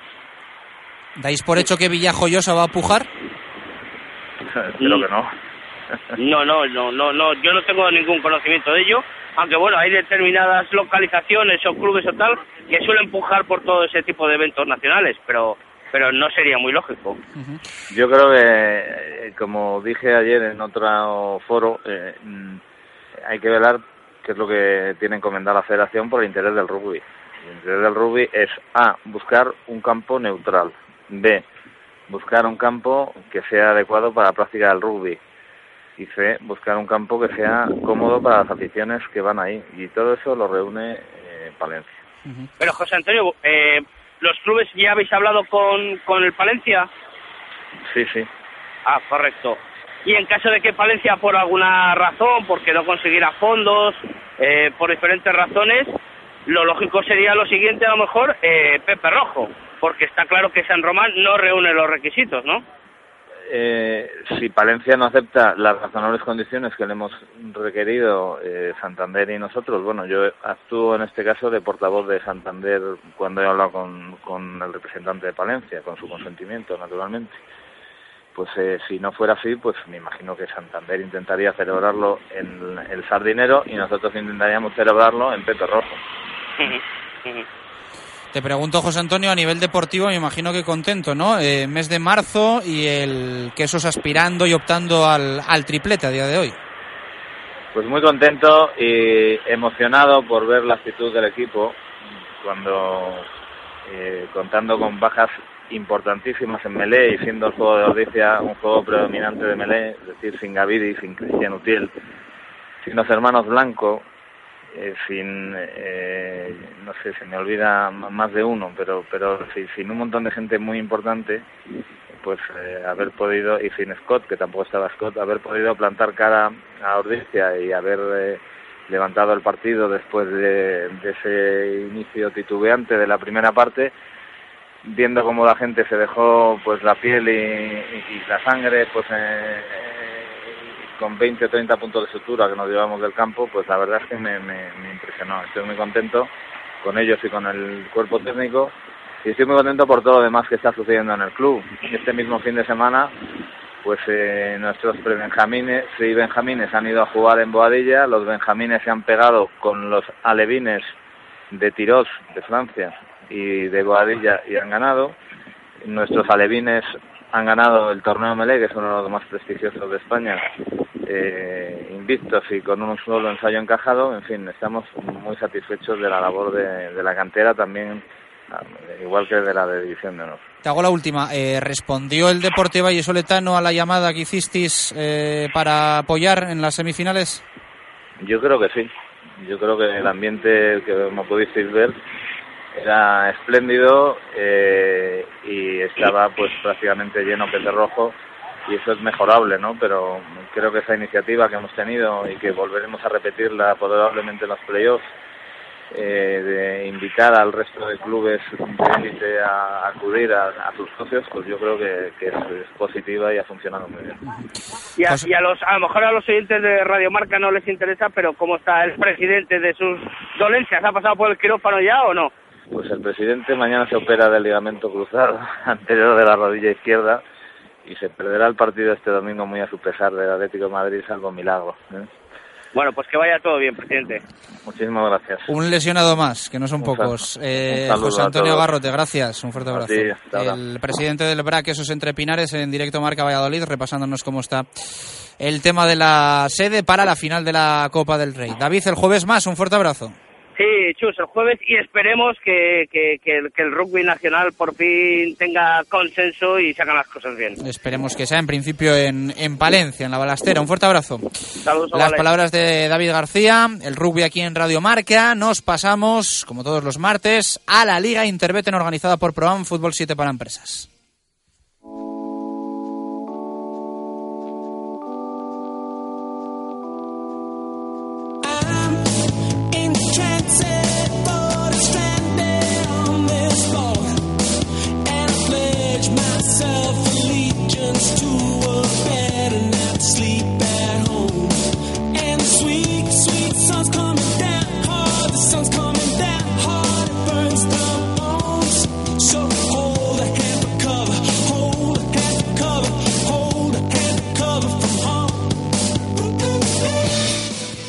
Speaker 1: ¿Dais por hecho que Villajoyosa va a pujar?
Speaker 12: Espero que no.
Speaker 11: No, no, no, no, no, yo no tengo ningún conocimiento de ello, aunque bueno, hay determinadas localizaciones o clubes o tal que suelen empujar por todo ese tipo de eventos nacionales, pero pero no sería muy lógico.
Speaker 12: Yo creo que, eh, como dije ayer en otro foro, eh, hay que velar qué es lo que tiene encomendada la federación por el interés del rugby. El interés del rugby es A, buscar un campo neutral. B, buscar un campo que sea adecuado para la práctica del rugby. Y C, buscar un campo que sea cómodo para las aficiones que van ahí. Y todo eso lo reúne eh, Palencia.
Speaker 11: Pero José Antonio, eh, ¿los clubes ya habéis hablado con, con el Palencia?
Speaker 12: Sí, sí.
Speaker 11: Ah, correcto. Y en caso de que Palencia, por alguna razón, porque no consiguiera fondos, eh, por diferentes razones, lo lógico sería lo siguiente, a lo mejor, eh, Pepe Rojo, porque está claro que San Román no reúne los requisitos, ¿no?
Speaker 12: Eh, si Palencia no acepta las razonables condiciones que le hemos requerido eh, Santander y nosotros, bueno, yo actúo en este caso de portavoz de Santander cuando he hablado con, con el representante de Palencia, con su consentimiento, naturalmente. Pues eh, si no fuera así, pues me imagino que Santander intentaría celebrarlo en el Sardinero y nosotros intentaríamos celebrarlo en Peto Rojo.
Speaker 1: Te pregunto, José Antonio, a nivel deportivo, me imagino que contento, ¿no? Eh, mes de marzo y el Quesos aspirando y optando al, al triplete a día de hoy.
Speaker 12: Pues muy contento y emocionado por ver la actitud del equipo cuando eh, contando con bajas importantísimas en Melé y siendo el juego de Ordicia un juego predominante de Melé, es decir, sin Gavidi, sin Cristian Utiel, sin los hermanos Blanco, eh, sin, eh, no sé, se me olvida más de uno, pero, pero sí, sin un montón de gente muy importante, pues eh, haber podido, y sin Scott, que tampoco estaba Scott, haber podido plantar cara a Ordicia y haber eh, levantado el partido después de, ese inicio titubeante de la primera parte, viendo cómo la gente se dejó pues la piel y, y- la sangre pues eh, con 20 o 30 puntos de sutura que nos llevamos del campo, pues la verdad es que me, impresionó. Estoy muy contento con ellos y con el cuerpo técnico y estoy muy contento por todo lo demás que está sucediendo en el club. Este mismo fin de semana, pues eh, nuestros prebenjamines y benjamines han ido a jugar en Boadilla, los benjamines se han pegado con los alevines de Tiros de Francia y de Boadilla y han ganado. Nuestros alevines han ganado el torneo Melé, que es uno de los más prestigiosos de España, eh, invictos y con un solo ensayo encajado. En fin, estamos muy satisfechos de la labor de, de la cantera, también igual que de la de División de Honor.
Speaker 1: Te hago la última. Eh, ¿Respondió el Deporte Soletano a la llamada que hicisteis eh, para apoyar en las semifinales?
Speaker 12: Yo creo que sí. Yo creo que el ambiente que como pudisteis ver era espléndido eh, y estaba pues prácticamente lleno de rojo y eso es mejorable, ¿no? Pero creo que esa iniciativa que hemos tenido y que volveremos a repetirla probablemente en los playoffs eh, de invitar al resto de clubes de a, acudir a, sus socios, pues yo creo que, es, positiva y ha funcionado muy bien.
Speaker 11: Y a, y a, los, a lo mejor a los oyentes de Radio Marca no les interesa, pero ¿cómo está el presidente de sus dolencias? ¿Ha pasado por el quirófano ya o no?
Speaker 12: Pues el presidente mañana se opera del ligamento cruzado anterior de la rodilla izquierda y se perderá el partido este domingo muy a su pesar del Atlético de Madrid, salvo milagro. ¿eh?
Speaker 11: Bueno, pues que vaya todo bien, presidente.
Speaker 12: Muchísimas gracias.
Speaker 1: Un lesionado más, que no son pocos. Eh, José Antonio Garrote, gracias. Un fuerte abrazo. el presidente del BRAC, esos entre Pinares, en directo Marca Valladolid, repasándonos cómo está el tema de la sede para la final de la Copa del Rey. David, el jueves más, un fuerte abrazo.
Speaker 11: Sí, Chus, el jueves y esperemos que, que, el, rugby nacional por fin tenga consenso y se hagan las cosas bien.
Speaker 1: Esperemos que sea en principio en, en Palencia, en la balastera. Un fuerte abrazo.
Speaker 11: Saludos
Speaker 1: Las palabras de David García, el rugby aquí en Radio Marca. Nos pasamos, como todos los martes, a la Liga Interbeten organizada por Proam Fútbol 7 para Empresas.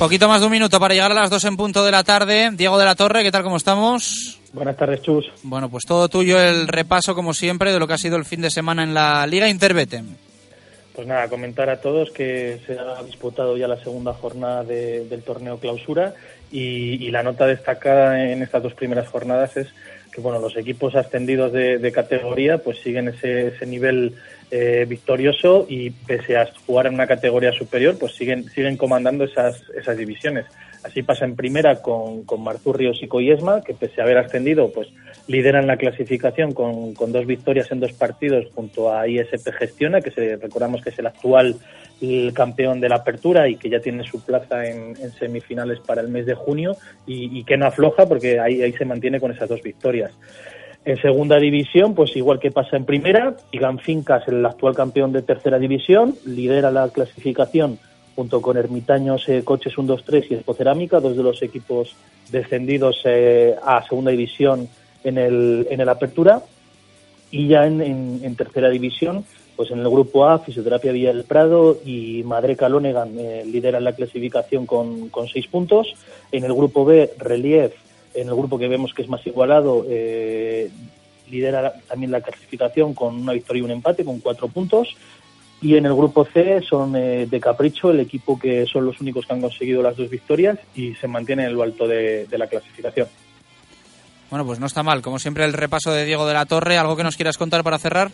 Speaker 1: Poquito más de un minuto para llegar a las dos en punto de la tarde. Diego de la Torre, ¿qué tal? ¿Cómo estamos?
Speaker 13: Buenas tardes, Chus.
Speaker 1: Bueno, pues todo tuyo el repaso, como siempre, de lo que ha sido el fin de semana en la Liga Interbeten.
Speaker 13: Pues nada, comentar a todos que se ha disputado ya la segunda jornada del torneo clausura y, la nota destacada en estas dos primeras jornadas es que bueno los equipos ascendidos de, categoría pues siguen ese, ese nivel eh, victorioso y pese a jugar en una categoría superior, pues siguen, siguen comandando esas, esas divisiones. Así pasa en primera con, con Marzurrios y Coyesma, que pese a haber ascendido, pues lideran la clasificación con, con dos victorias en dos partidos junto a ISP Gestiona, que se, recordamos que es el actual campeón de la apertura y que ya tiene su plaza en, semifinales para el mes de junio y, y, que no afloja porque ahí, ahí se mantiene con esas dos victorias. En segunda división, pues igual que pasa en primera, Igan Fincas, el actual campeón de tercera división, lidera la clasificación junto con Ermitaños eh, Coches 1-2-3 y Expocerámica, dos de los equipos descendidos eh, a segunda división en el, en el Apertura. Y ya en, tercera división, pues en el grupo A, Fisioterapia Villa del Prado y Madre Calónegan eh, lideran la clasificación con, con seis puntos. En el grupo B, Relief en el grupo que vemos que es más igualado, eh, lidera también la clasificación con una victoria y un empate, con cuatro puntos. Y en el grupo C son eh, de Capricho, el equipo que son los únicos que han conseguido las dos victorias y se mantiene en lo alto de, la clasificación.
Speaker 1: Bueno, pues no está mal. Como siempre, el repaso de Diego de la Torre. ¿Algo que nos quieras contar para cerrar?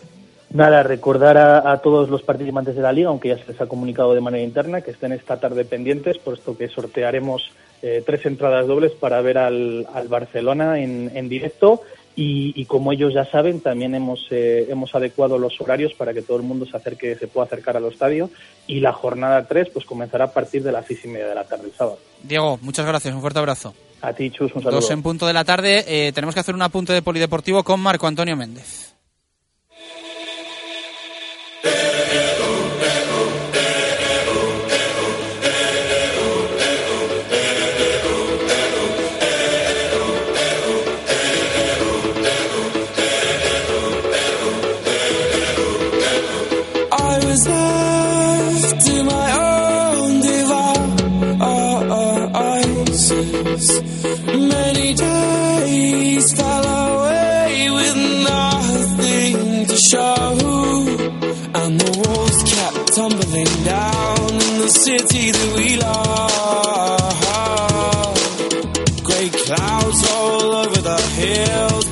Speaker 13: Nada, recordar a, todos los participantes de la liga, aunque ya se les ha comunicado de manera interna, que estén esta tarde pendientes, puesto que sortearemos eh, tres entradas dobles para ver al, Barcelona en, directo y, como ellos ya saben, también hemos, eh, hemos adecuado los horarios para que todo el mundo se acerque, se pueda acercar al estadio y la jornada 3 pues comenzará a partir de las seis y media de la tarde el sábado.
Speaker 1: Diego, muchas gracias, un fuerte abrazo.
Speaker 13: A ti, Chus, un saludo.
Speaker 1: Dos en punto de la tarde, eh, tenemos que hacer un apunte de polideportivo con Marco Antonio Méndez.
Speaker 14: And the walls tumbling down the city we. Great clouds all over the hills,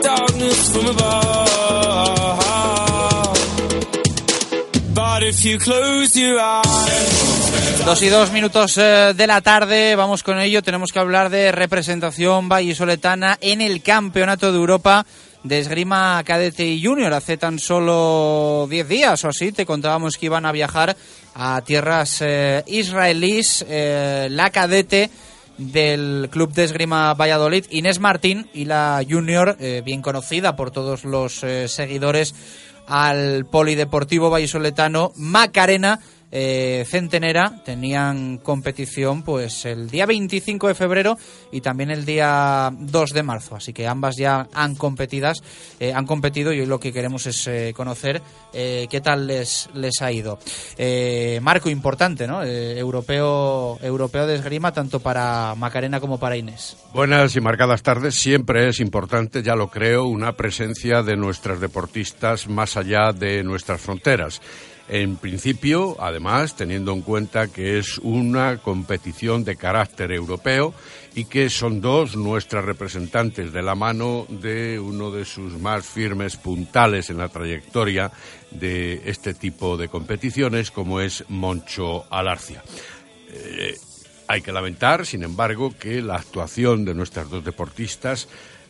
Speaker 14: darkness from above. But if you close your eyes.
Speaker 1: Dos y dos minutos eh, de la tarde, vamos con ello. Tenemos que hablar de representación vallisoletana en el Campeonato de Europa de Esgrima Cadete y Junior. Hace tan solo diez días o así te contábamos que iban a viajar a tierras eh, israelíes. eh, la cadete del Club de Esgrima Valladolid, Inés Martín, y la Junior, eh, bien conocida por todos los seguidores al Polideportivo Vallisoletano, Macarena eh, Centenera tenían competición pues el día 25 de febrero y también el día 2 de marzo, así que ambas ya han competidas, eh, han competido y hoy lo que queremos es eh, conocer qué tal les, les ha ido. Marco importante, ¿no? Europeo, europeo de esgrima tanto para Macarena como para Inés.
Speaker 15: Buenas y marcadas tardes. Siempre es importante, ya lo creo, una presencia de nuestras deportistas más allá de nuestras fronteras. En principio, además, teniendo en cuenta que es una competición de carácter europeo y que son dos nuestras representantes de la mano de uno de sus más firmes puntales en la trayectoria de este tipo de competiciones, como es Moncho Alarcia. Eh, hay que lamentar, sin embargo, que la actuación de nuestras dos deportistas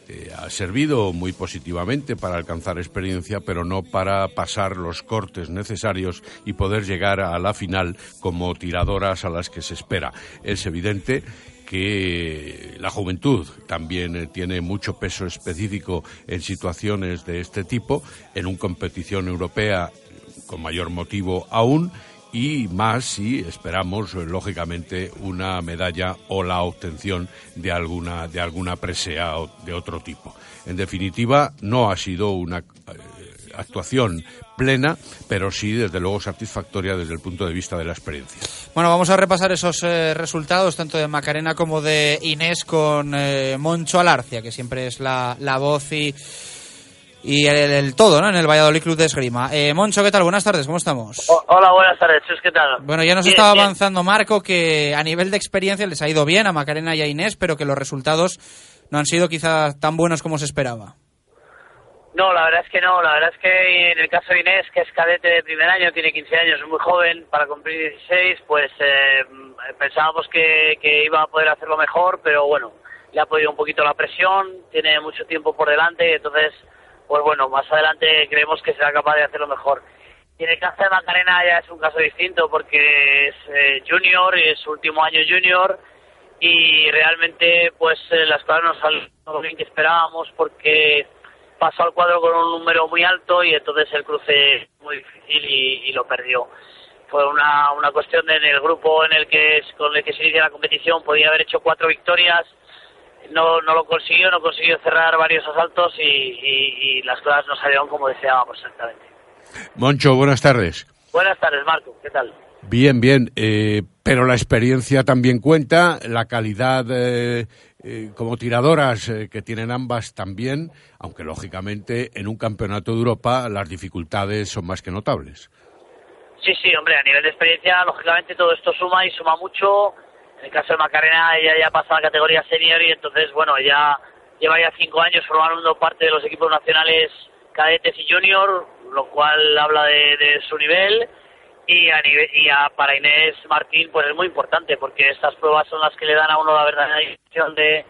Speaker 15: eh, ha servido muy positivamente para alcanzar experiencia, pero no para pasar los cortes necesarios y poder llegar a la final como tiradoras a las que se espera. Es evidente que la juventud también eh, tiene mucho peso específico en situaciones de este tipo, en una competición europea con mayor motivo aún y más si esperamos eh, lógicamente una medalla o la obtención de alguna de alguna presea o de otro tipo. En definitiva, no ha sido una eh, actuación plena, pero sí desde luego satisfactoria desde el punto de vista de la experiencia.
Speaker 1: Bueno, vamos a repasar esos eh, resultados tanto de Macarena como de Inés con eh, Moncho Alarcia, que siempre es la, la voz y, y el, el todo ¿no? en el Valladolid Club de Esgrima. Eh, Moncho, ¿qué tal? Buenas tardes, ¿cómo estamos?
Speaker 16: O- hola, buenas tardes, ¿qué tal?
Speaker 1: Bueno, ya nos
Speaker 16: Bien,
Speaker 1: estaba
Speaker 16: bien.
Speaker 1: avanzando Marco que a nivel de experiencia les ha ido bien a Macarena y a Inés, pero que los resultados no han sido quizá tan buenos como se esperaba.
Speaker 16: No, la verdad es que no. La verdad es que en el caso de Inés, que es cadete de primer año, tiene 15 años, es muy joven, para cumplir 16, pues eh, pensábamos que, que iba a poder hacerlo mejor, pero bueno, le ha podido un poquito la presión, tiene mucho tiempo por delante, entonces, pues bueno, más adelante creemos que será capaz de hacerlo mejor. Y en el caso de Macarena ya es un caso distinto porque es eh, junior, es último año junior y realmente pues eh, las cosas no salieron bien que esperábamos porque pasó al cuadro con un número muy alto y entonces el cruce muy difícil y, y lo perdió. Fue una, una cuestión de en el grupo en el que es- con el que se inicia la competición podía haber hecho cuatro victorias, no, no lo consiguió, no consiguió cerrar varios asaltos y, y- y las cosas no salieron como deseábamos exactamente.
Speaker 15: Moncho, buenas tardes.
Speaker 16: Buenas tardes, Marco, ¿qué tal?
Speaker 15: Bien, bien, eh, pero la experiencia también cuenta, la calidad eh, eh, como tiradoras eh, que tienen ambas también, aunque lógicamente en un campeonato de Europa las dificultades son más que notables.
Speaker 16: Sí, sí, hombre, a nivel de experiencia, lógicamente todo esto suma y suma mucho. En el caso de Macarena, ella ya pasa a la categoría senior y entonces, bueno, ella lleva ya cinco años formando parte de los equipos nacionales cadetes y junior, lo cual habla de, de su nivel. Y, a nivel, y a, para Inés Martín, pues es muy importante, porque estas pruebas son las que le dan a uno la verdadera dimensión de,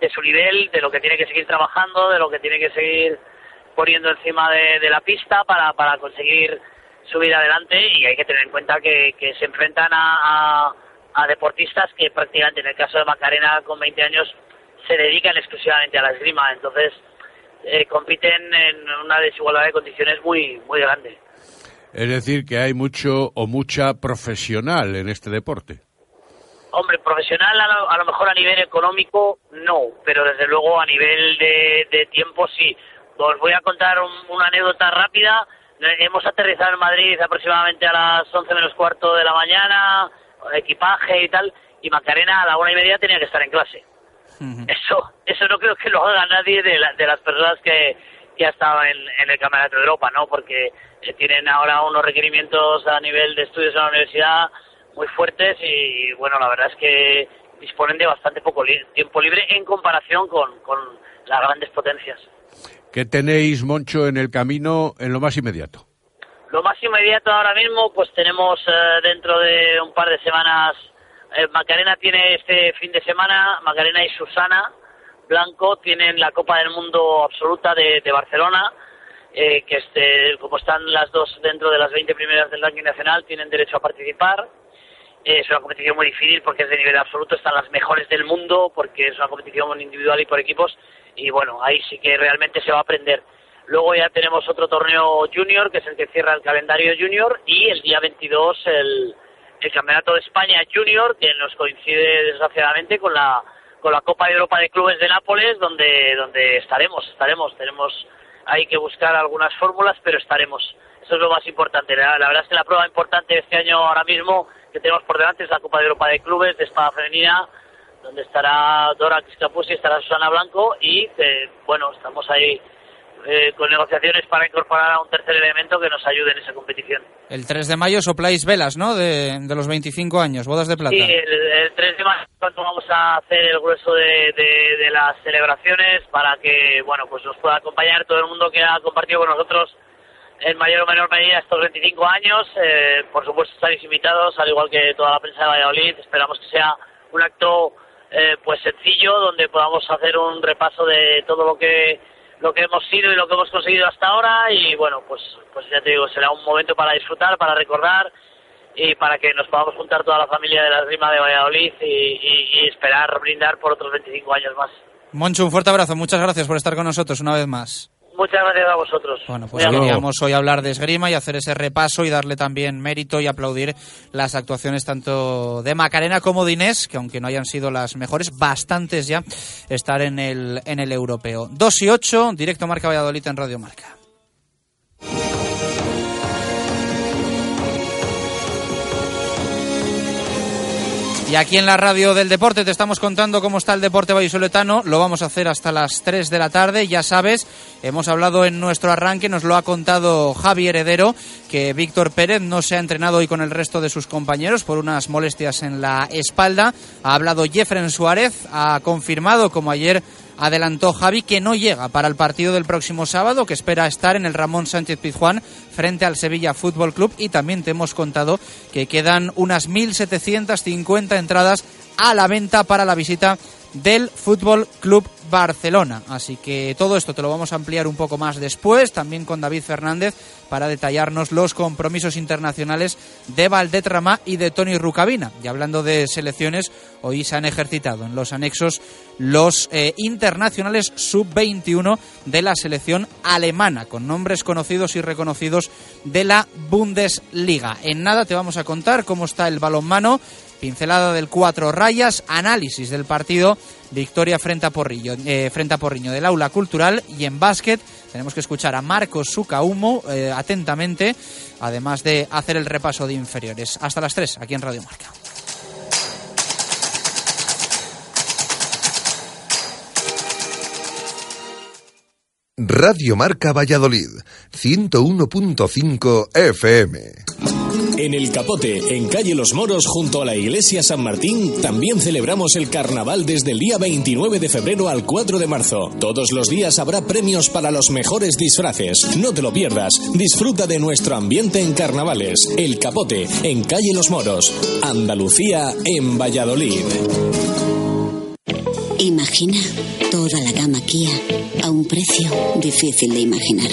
Speaker 16: de su nivel, de lo que tiene que seguir trabajando, de lo que tiene que seguir poniendo encima de, la pista para, para conseguir subir adelante y hay que tener en cuenta que, que se enfrentan a, a, a deportistas que prácticamente en el caso de Macarena con 20 años se dedican exclusivamente a la esgrima, entonces eh, compiten en una desigualdad de condiciones muy muy grande.
Speaker 15: Es decir, que hay mucho o mucha profesional en este deporte.
Speaker 16: Hombre, profesional a lo, a lo mejor a nivel económico no, pero desde luego a nivel de, de tiempo sí. Os voy a contar un- una anécdota rápida hemos aterrizado en Madrid aproximadamente a las 11 menos cuarto de la mañana, equipaje y tal, y Macarena a la una y media tenía que estar en clase. Eso eso no creo que lo haga nadie de, de las personas que, que ha estado en, en el Campeonato de Europa, ¿no? Porque eh, tienen ahora unos requerimientos a nivel de estudios en la universidad muy fuertes y, bueno, la verdad es que disponen de bastante poco tiempo libre en comparación con, con las grandes potencias.
Speaker 15: ¿Qué tenéis, Moncho, en el camino en lo más inmediato?
Speaker 16: Lo más inmediato ahora mismo, pues tenemos eh, dentro de un par de semanas, eh, Macarena tiene este fin de semana, Macarena y Susana Blanco tienen la Copa del Mundo absoluta de, Barcelona, eh, que este, como están las dos dentro de las 20 primeras del ranking nacional, tienen derecho a participar. es una competición muy difícil porque es de nivel absoluto, están las mejores del mundo, porque es una competición individual y por equipos, y bueno, ahí sí que realmente se va a aprender. Luego ya tenemos otro torneo junior, que es el que cierra el calendario junior, y el día 22 el, el Campeonato de España Junior, que nos coincide desgraciadamente con la, con la Copa de Europa de Clubes de Nápoles, donde, donde estaremos, estaremos, tenemos hay que buscar algunas fórmulas, pero estaremos. Eso es lo más importante. La, verdad es que la prueba importante de este año ahora mismo que tenemos por delante es la Copa de Europa de Clubes de Espada Femenina, donde estará Dora y estará Susana Blanco y, eh, bueno, estamos ahí eh, con negociaciones para incorporar a un tercer elemento que nos ayude en esa competición.
Speaker 1: El 3 de mayo sopláis velas, ¿no? De, los 25 años, bodas de plata.
Speaker 16: Sí, el, 3 de mayo vamos a hacer el grueso de, de, las celebraciones para que, bueno, pues nos pueda acompañar todo el mundo que ha compartido con nosotros en mayor o menor medida estos 25 años. Eh, por supuesto estaréis invitados, al igual que toda la prensa de Valladolid. Esperamos que sea un acto eh, pues sencillo donde podamos hacer un repaso de todo lo que lo que hemos sido y lo que hemos conseguido hasta ahora y bueno, pues, pues ya te digo, será un momento para disfrutar, para recordar y para que nos podamos juntar toda la familia de la Rima de Valladolid y, esperar brindar por otros 25 años más.
Speaker 1: Moncho, un fuerte abrazo, muchas gracias por estar con nosotros una vez más.
Speaker 16: Muchas gracias a vosotros.
Speaker 1: Bueno, pues queríamos hoy hablar de esgrima y hacer ese repaso y darle también mérito y aplaudir las actuaciones tanto de Macarena como de Inés, que aunque no hayan sido las mejores, bastantes ya estar en el, en el europeo. 2 y 8, directo Marca Valladolid en Radio Marca. Y aquí en la radio del deporte te estamos contando cómo está el deporte vallisoletano. Lo vamos a hacer hasta las 3 de la tarde. Ya sabes, hemos hablado en nuestro arranque, nos lo ha contado Javi Heredero, que Víctor Pérez no se ha entrenado hoy con el resto de sus compañeros por unas molestias en la espalda. Ha hablado Jeffren Suárez, ha confirmado, como ayer adelantó Javi que no llega para el partido del próximo sábado, que espera estar en el Ramón Sánchez Pizjuán frente al Sevilla Fútbol Club. Y también te hemos contado que quedan unas 1.750 entradas a la venta para la visita del Fútbol Club Barcelona. Así que todo esto te lo vamos a ampliar un poco más después, también con David Fernández, para detallarnos los compromisos internacionales de Valdetrama y de Tony Rucabina. Y hablando de selecciones, hoy se han ejercitado en los anexos los eh, internacionales sub-21 de la selección alemana, con nombres conocidos y reconocidos de la Bundesliga. En nada te vamos a contar cómo está el balonmano pincelada del cuatro rayas, análisis del partido, victoria frente a Porrillo, eh, frente a Porriño del aula cultural y en básquet tenemos que escuchar a Marcos Sucaumo eh, atentamente, además de hacer el repaso de inferiores. Hasta las 3 aquí en Radio Marca.
Speaker 10: Radio Marca Valladolid, 101.5 FM.
Speaker 7: En el Capote, en calle Los Moros, junto a la iglesia San Martín, también celebramos el carnaval desde el día 29 de febrero al 4 de marzo. Todos los días habrá premios para los mejores disfraces. No te lo pierdas. Disfruta de nuestro ambiente en carnavales. El Capote, en calle Los Moros. Andalucía, en Valladolid.
Speaker 5: Imagina toda la gama Kia a un precio difícil de imaginar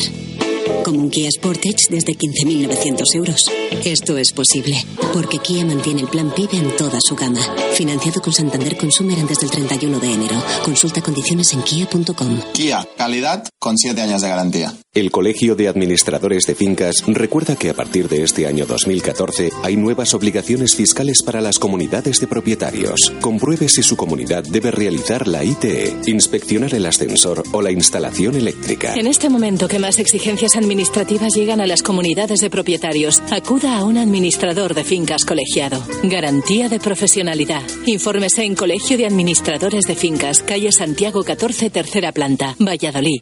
Speaker 5: como un Kia Sportage desde 15.900 euros. Esto es posible porque Kia mantiene el plan PIB en toda su gama. Financiado con Santander Consumer antes del 31 de enero. Consulta condiciones en kia.com.
Speaker 6: Kia, calidad con 7 años de garantía.
Speaker 9: El Colegio de Administradores de Fincas recuerda que a partir de este año 2014 hay nuevas obligaciones fiscales para las comunidades de propietarios. Compruebe si su comunidad debe realizar la ITE, inspeccionar el ascensor o la instalación eléctrica.
Speaker 17: En este momento que más exigencias administrativas llegan a las comunidades de propietarios. Acuda a un administrador de fincas colegiado. Garantía de profesionalidad. Infórmese en Colegio de Administradores de Fincas, calle Santiago 14, tercera planta, Valladolid.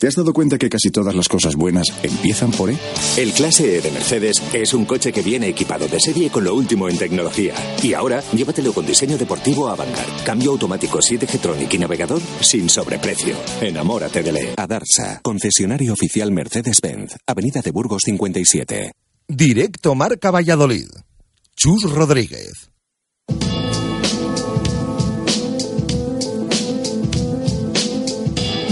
Speaker 18: ¿Te has dado cuenta que casi todas las cosas buenas empiezan por E?
Speaker 19: El Clase E de Mercedes es un coche que viene equipado de serie con lo último en tecnología. Y ahora, llévatelo con diseño deportivo Avantgarde. Cambio automático 7G Tronic y navegador sin sobreprecio. Enamórate de E.
Speaker 9: Adarsa, concesionario oficial Mercedes-Benz, Avenida de Burgos 57.
Speaker 10: Directo Marca Valladolid. Chus Rodríguez.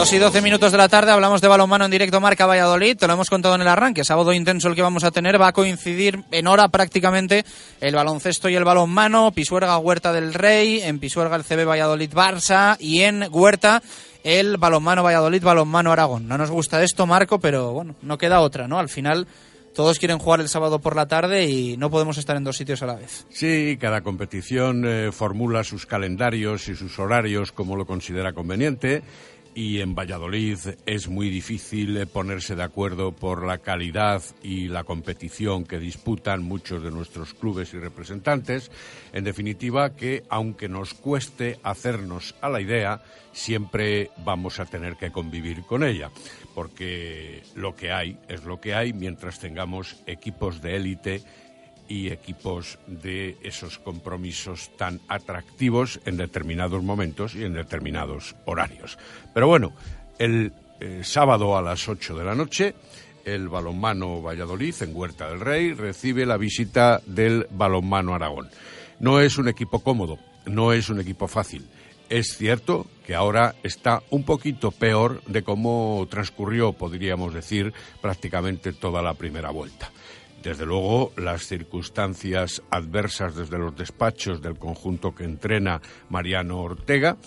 Speaker 1: Dos y doce minutos de la tarde hablamos de balonmano en directo Marca Valladolid. Te lo hemos contado en el arranque. Sábado intenso el que vamos a tener. Va a coincidir en hora prácticamente el baloncesto y el balonmano. Pisuerga Huerta del Rey. En Pisuerga el CB Valladolid Barça. Y en Huerta el balonmano Valladolid Balonmano Aragón. No nos gusta esto, Marco, pero bueno, no queda otra, ¿no? Al final. Todos quieren jugar el sábado por la tarde y no podemos estar en dos sitios a la vez.
Speaker 15: Sí, cada competición eh, formula sus calendarios y sus horarios como lo considera conveniente y en Valladolid es muy difícil ponerse de acuerdo por la calidad y la competición que disputan muchos de nuestros clubes y representantes. En definitiva, que aunque nos cueste hacernos a la idea, siempre vamos a tener que convivir con ella, porque lo que hay es lo que hay mientras tengamos equipos de élite y equipos de esos compromisos tan atractivos en determinados momentos y en determinados horarios. Pero bueno, el eh, sábado a las 8 de la noche, el balonmano Valladolid en Huerta del Rey recibe la visita del balonmano Aragón. No es un equipo cómodo, no es un equipo fácil. Es cierto que ahora está un poquito peor de cómo transcurrió, podríamos decir, prácticamente toda la primera vuelta. Desde luego, las circunstancias adversas desde los despachos del conjunto que entrena Mariano Ortega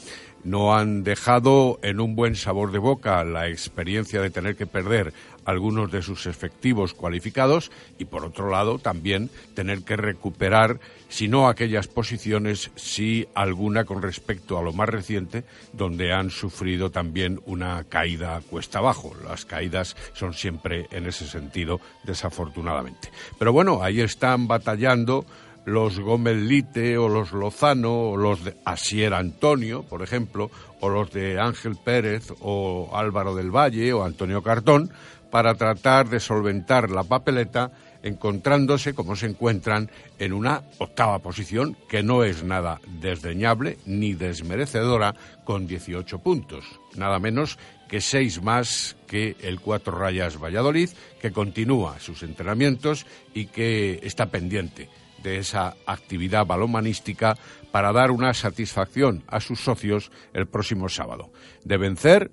Speaker 15: no han dejado en un buen sabor de boca la experiencia de tener que perder algunos de sus efectivos cualificados y por otro lado también tener que recuperar si no aquellas posiciones, si alguna con respecto a lo más reciente, donde han sufrido también una caída cuesta abajo. Las caídas son siempre en ese sentido, desafortunadamente. Pero bueno, ahí están batallando los Gómez Lite o los Lozano o los de Asier Antonio, por ejemplo, o los de Ángel Pérez o Álvaro del Valle o Antonio Cartón, para tratar de solventar la papeleta encontrándose como se encuentran en una octava posición que no es nada desdeñable ni desmerecedora con 18 puntos, nada menos que seis más que el Cuatro Rayas Valladolid, que continúa sus entrenamientos y que está pendiente de esa actividad balomanística para dar una satisfacción a sus socios el próximo sábado. De vencer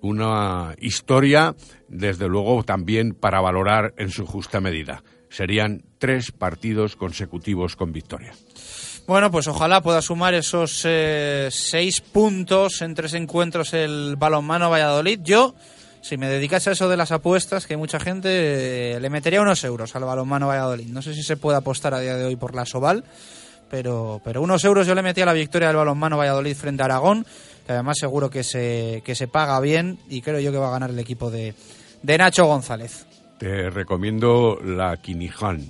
Speaker 15: una historia, desde luego, también para valorar en su justa medida. Serían tres partidos consecutivos con victoria.
Speaker 1: Bueno, pues ojalá pueda sumar esos eh, seis puntos en tres encuentros el balonmano Valladolid. Yo, si me dedicase a eso de las apuestas, que mucha gente, eh, le metería unos euros al balonmano Valladolid. No sé si se puede apostar a día de hoy por la Soval, pero, pero unos euros yo le metía a la victoria del balonmano Valladolid frente a Aragón que además seguro que se, que se paga bien y creo yo que va a ganar el equipo de, de Nacho González.
Speaker 15: Te recomiendo la Quinijan,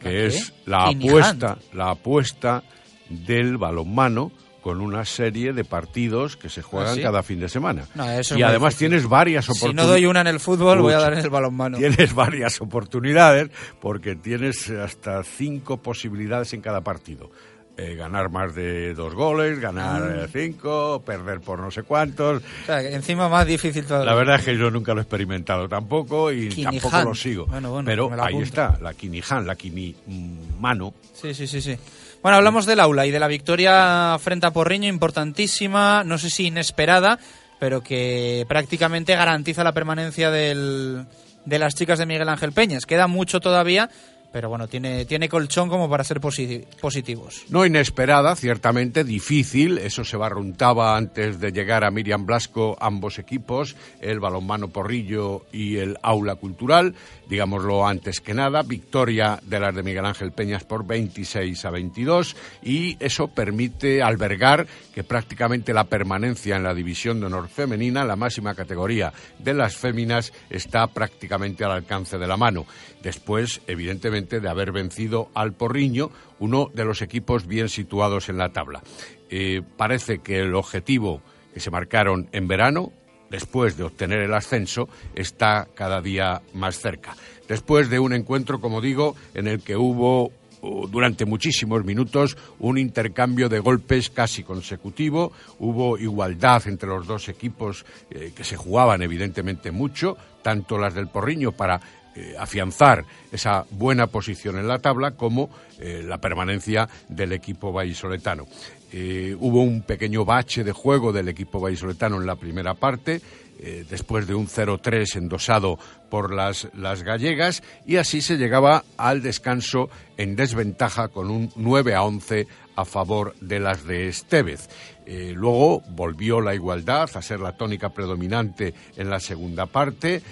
Speaker 15: que es la apuesta, la apuesta del balonmano con una serie de partidos que se juegan
Speaker 1: ¿Ah, sí?
Speaker 15: cada fin de semana.
Speaker 1: No,
Speaker 15: y además
Speaker 1: difícil.
Speaker 15: tienes varias
Speaker 1: Si
Speaker 15: oportunidades.
Speaker 1: no doy una en el fútbol, voy a dar en el balonmano.
Speaker 15: Tienes varias oportunidades porque tienes hasta cinco posibilidades en cada partido. Eh, ganar más de dos goles, ganar eh, cinco, perder por no sé cuántos.
Speaker 1: O sea, que encima más difícil todavía.
Speaker 15: La verdad es que yo nunca lo he experimentado tampoco y
Speaker 1: Kinihan.
Speaker 15: tampoco lo sigo.
Speaker 1: Bueno, bueno,
Speaker 15: Pero ahí está, la Kinihan, la Kini mm, mano.
Speaker 1: Sí, sí, sí, sí. Bueno, hablamos del aula y de la victoria frente a Porriño, importantísima, no sé si inesperada, pero que prácticamente garantiza la permanencia del, de las chicas de Miguel Ángel Peñas. Queda mucho todavía, pero bueno, tiene, tiene colchón como para ser posi- positivos.
Speaker 15: No inesperada, ciertamente difícil, eso se barruntaba antes de llegar a Miriam Blasco ambos equipos, el balonmano Porrillo y el aula cultural, digámoslo antes que nada, victoria de las de Miguel Ángel Peñas por 26 a 22 y eso permite albergar que prácticamente la permanencia en la división de honor femenina, la máxima categoría de las féminas, está prácticamente al alcance de la mano. Después, evidentemente, de haber vencido al Porriño, uno de los equipos bien situados en la tabla. Eh, parece que el objetivo que se marcaron en verano, después de obtener el ascenso, está cada día más cerca. Después de un encuentro, como digo, en el que hubo uh, durante muchísimos minutos un intercambio de golpes casi consecutivo, hubo igualdad entre los dos equipos eh, que se jugaban evidentemente mucho, tanto las del Porriño para eh, afianzar esa buena posición en la tabla como eh, la permanencia del equipo vallisoletano. Eh, hubo un pequeño bache de juego del equipo vallisoletano en la primera parte, eh, después de un 0-3 endosado por las, gallegas, y así se llegaba al descanso en desventaja con un 9 a 11 a favor de las de Estevez. Eh, luego volvió la igualdad a ser la tónica predominante en la segunda parte,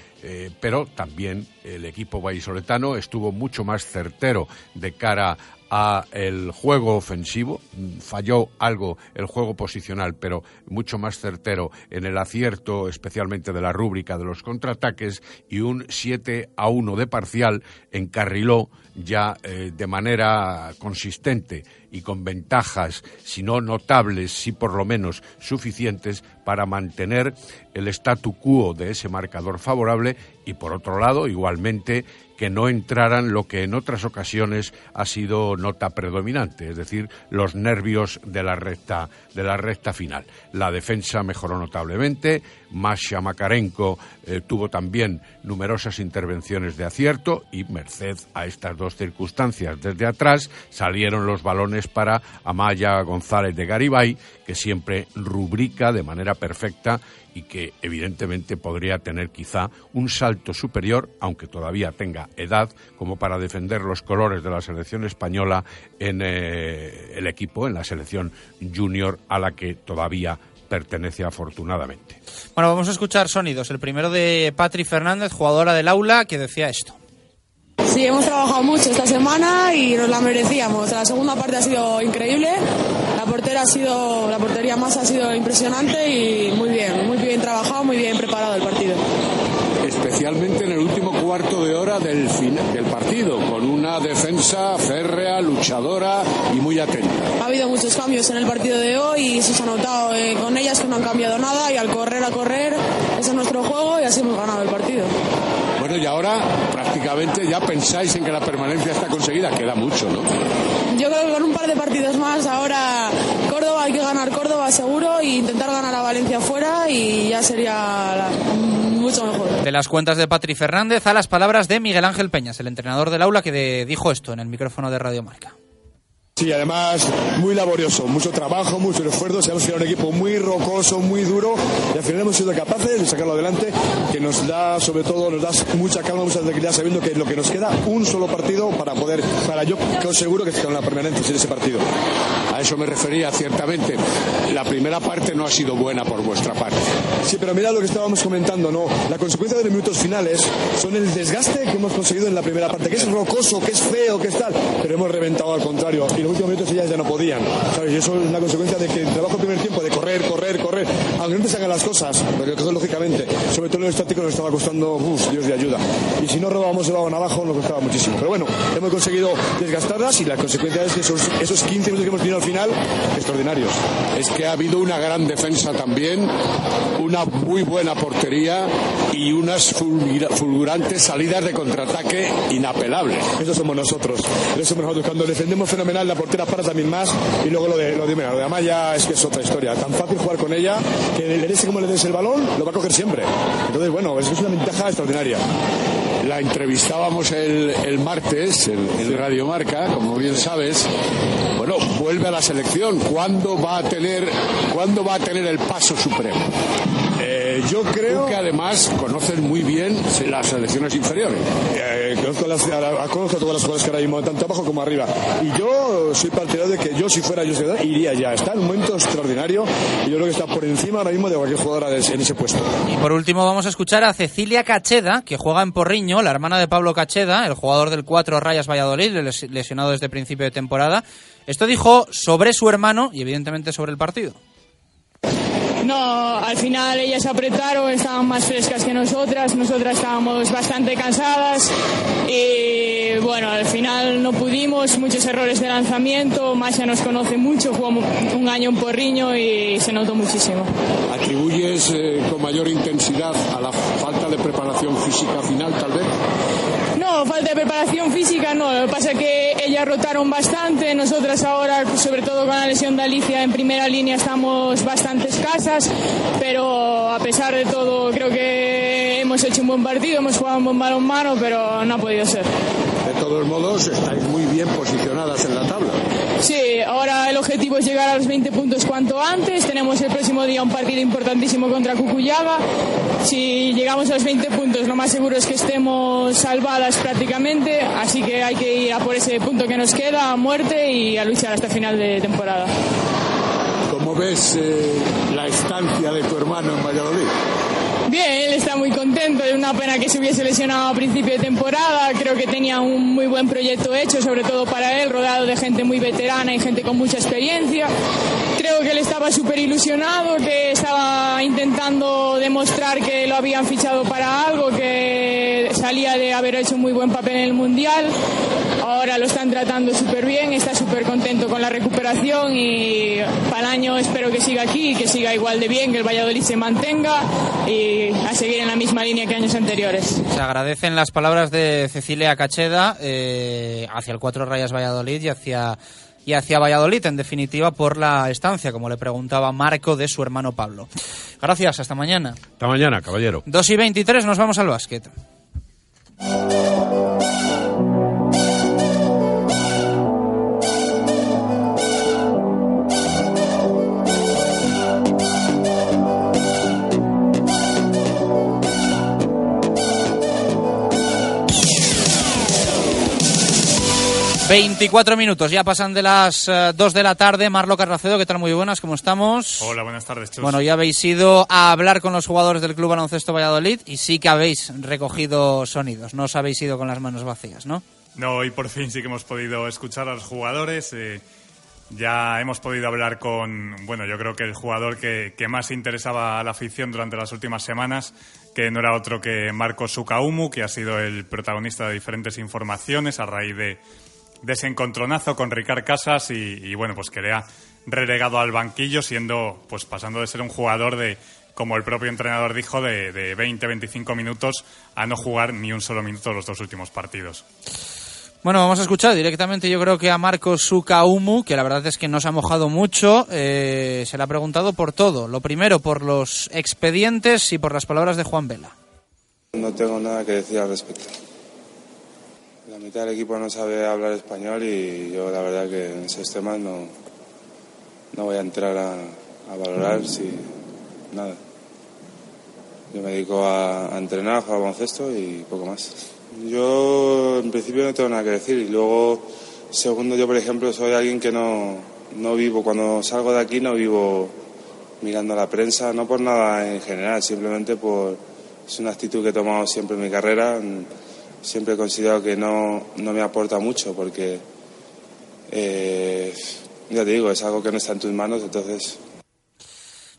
Speaker 15: pero también el equipo vallisoletano estuvo mucho más certero de cara a el juego ofensivo, falló algo el juego posicional, pero mucho más certero en el acierto, especialmente de la rúbrica de los contraataques, y un 7 a 1 de parcial encarriló ya eh, de manera consistente y con ventajas, si no notables, sí por lo menos suficientes para mantener el statu quo de ese marcador favorable y por otro lado, igualmente, que no entraran lo que en otras ocasiones ha sido nota predominante, es decir, los nervios de la recta de la recta final. La defensa mejoró notablemente, Masha Makarenko eh, tuvo también numerosas intervenciones de acierto y merced a estas dos circunstancias. Desde atrás salieron los balones para Amaya González de Garibay, que siempre rubrica de manera perfecta y que evidentemente podría tener quizá un salto superior, aunque todavía tenga edad, como para defender los colores de la selección española en eh, el equipo, en la selección junior a la que todavía pertenece afortunadamente.
Speaker 1: Bueno, vamos a escuchar sonidos. El primero de Patri Fernández, jugadora del aula, que decía esto.
Speaker 20: Sí, hemos trabajado mucho esta semana y nos la merecíamos. La segunda parte ha sido increíble. La portera ha sido, la portería más ha sido impresionante y muy bien, muy bien trabajado, muy bien preparado el partido.
Speaker 21: especialmente en el último cuarto de hora del, fin- del partido, con una defensa férrea, luchadora y muy atenta.
Speaker 20: Ha habido muchos cambios en el partido de hoy y se ha notado eh, con ellas que no han cambiado nada y al correr a correr ese es nuestro juego y así hemos ganado el partido.
Speaker 21: Bueno, y ahora prácticamente ya pensáis en que la permanencia está conseguida, queda mucho, ¿no?
Speaker 20: Yo creo que con un par de partidos más ahora Córdoba hay que ganar Córdoba seguro e intentar ganar a Valencia fuera y ya sería la-
Speaker 1: De las cuentas de Patri Fernández a las palabras de Miguel Ángel Peñas, el entrenador del aula que dijo esto en el micrófono de Radio Marca.
Speaker 22: Sí, además muy laborioso, mucho trabajo, mucho esfuerzo. Sabemos que era un equipo muy rocoso, muy duro y al final hemos sido capaces de sacarlo adelante, que nos da, sobre todo, nos da mucha calma, mucha tranquilidad, sabiendo que lo que nos queda un solo partido para poder, para yo que os seguro que con la permanencia en ese partido.
Speaker 21: A eso me refería ciertamente. La primera parte no ha sido buena por vuestra parte.
Speaker 22: Sí, pero mira lo que estábamos comentando, ¿no? La consecuencia de los minutos finales son el desgaste que hemos conseguido en la primera parte, que es rocoso, que es feo, que es tal, pero hemos reventado al contrario. Los últimos minutos ellas ya no podían, ¿sabes? Y eso es una consecuencia de que el trabajo del primer tiempo, de correr, correr, correr, aunque no te salgan las cosas, porque que lógicamente, sobre todo en el estático nos estaba costando, Dios de ayuda. Y si no robábamos el balón abajo nos costaba muchísimo. Pero bueno, hemos conseguido desgastarlas y la consecuencia es que esos, esos 15 minutos que hemos tenido al final, extraordinarios.
Speaker 21: Es que ha habido una gran defensa también, una muy buena portería y unas fulgura- fulgurantes salidas de contraataque inapelables.
Speaker 22: Eso somos nosotros. Eso somos nosotros. Cuando defendemos fenomenal, la portera para también más. Y luego lo de, lo de, lo de Amaya es que es otra historia. Tan fácil jugar con ella que le des como le des el balón, lo va a coger siempre. Entonces, bueno, es, es una ventaja extraordinaria.
Speaker 21: La entrevistábamos el, el martes en, en Radio Marca, como bien sabes. Bueno, vuelve a la selección. ¿Cuándo va a tener, ¿cuándo va a tener el paso supremo?
Speaker 22: Eh, yo creo
Speaker 21: Tú que además conoces muy bien las selecciones inferiores.
Speaker 22: Eh, conozco, las, a, conozco todas las jugadoras que ahora mismo, tanto abajo como arriba. Y yo soy partidario de que yo, si fuera yo, iría ya. Está en un momento extraordinario y yo creo que está por encima ahora mismo de cualquier jugadora de- en ese puesto.
Speaker 1: Y por último vamos a escuchar a Cecilia Cacheda, que juega en Porriño, la hermana de Pablo Cacheda, el jugador del 4 Rayas Valladolid, les- lesionado desde principio de temporada. Esto dijo sobre su hermano y evidentemente sobre el partido.
Speaker 20: No, al final ellas apretaron, estaban más frescas que nosotras, nosotras estábamos bastante cansadas y bueno, al final no pudimos, muchos errores de lanzamiento, Masha nos conoce mucho, jugamos un año en Porriño y se notó muchísimo.
Speaker 21: ¿Atribuyes eh, con mayor intensidad a la falta de preparación física final, tal vez?
Speaker 20: No, falta de preparación física no, lo que pasa es que ellas rotaron bastante, nosotras ahora, sobre todo con la lesión de Alicia en primera línea, estamos bastante escasas, pero a pesar de todo creo que hemos hecho un buen partido, hemos jugado un buen balonmano, pero no ha podido ser.
Speaker 21: De todos modos, estáis muy bien posicionadas en la tabla.
Speaker 20: Sí, ahora el objetivo es llegar a los 20 puntos cuanto antes. Tenemos el próximo día un partido importantísimo contra Cucuyaga. Si llegamos a los 20 puntos, lo más seguro es que estemos salvadas prácticamente. Así que hay que ir a por ese punto que nos queda, a muerte y a luchar hasta final de temporada.
Speaker 21: ¿Cómo ves eh, la estancia de tu hermano en Valladolid?
Speaker 20: Bien, él está muy contento. Es una pena que se hubiese lesionado a principio de temporada. Creo que tenía un muy buen proyecto hecho, sobre todo para él, rodeado de gente muy veterana y gente con mucha experiencia. Creo que él estaba súper ilusionado, que estaba intentando demostrar que lo habían fichado para algo, que salía de haber hecho un muy buen papel en el Mundial. Ahora lo están tratando súper bien, está súper contento con la recuperación y para el año espero que siga aquí, que siga igual de bien, que el Valladolid se mantenga y a seguir en la misma línea que años anteriores.
Speaker 1: Se agradecen las palabras de Cecilia Cacheda eh, hacia el 4 Rayas Valladolid y hacia, y hacia Valladolid, en definitiva, por la estancia, como le preguntaba Marco de su hermano Pablo. Gracias, hasta mañana.
Speaker 15: Hasta mañana, caballero.
Speaker 1: 2 y 23, nos vamos al básquet. Veinticuatro minutos, ya pasan de las eh, 2 de la tarde. Marlo Carracedo, ¿qué tal? Muy buenas, ¿cómo estamos?
Speaker 23: Hola, buenas tardes, Chus.
Speaker 1: Bueno, ya habéis ido a hablar con los jugadores del Club Baloncesto Valladolid y sí que habéis recogido sonidos, no os habéis ido con las manos vacías, ¿no?
Speaker 23: No, hoy por fin sí que hemos podido escuchar a los jugadores. eh, ya hemos podido hablar con, bueno, yo creo que el jugador que, que más interesaba a la afición durante las últimas semanas, que no era otro que Marcos Sukaumu, que ha sido el protagonista de diferentes informaciones a raíz de, de ese encontronazo con Ricard Casas y, y, bueno, pues que le ha relegado al banquillo siendo, pues pasando de ser un jugador de, como el propio entrenador dijo, de, de 20-25 minutos a no jugar ni un solo minuto los dos últimos partidos.
Speaker 1: Bueno, vamos a escuchar directamente yo creo que a Marcos Sukaumu, que la verdad es que nos ha mojado mucho, eh, se le ha preguntado por todo. Lo primero, por los expedientes y por las palabras de Juan Vela.
Speaker 24: No tengo nada que decir al respecto. Mitad del equipo no sabe hablar español y yo la verdad que en esos temas no, no voy a entrar a, a valorar si nada. Yo me dedico a, a entrenar, a jugar baloncesto y poco más. Yo en principio no tengo nada que decir y luego, segundo, yo por ejemplo soy alguien que no, no vivo, cuando salgo de aquí no vivo mirando a la prensa, no por nada en general, simplemente por, es una actitud que he tomado siempre en mi carrera, siempre he considerado que no, no me aporta mucho porque, eh, ya te digo, es algo que no está en tus manos, entonces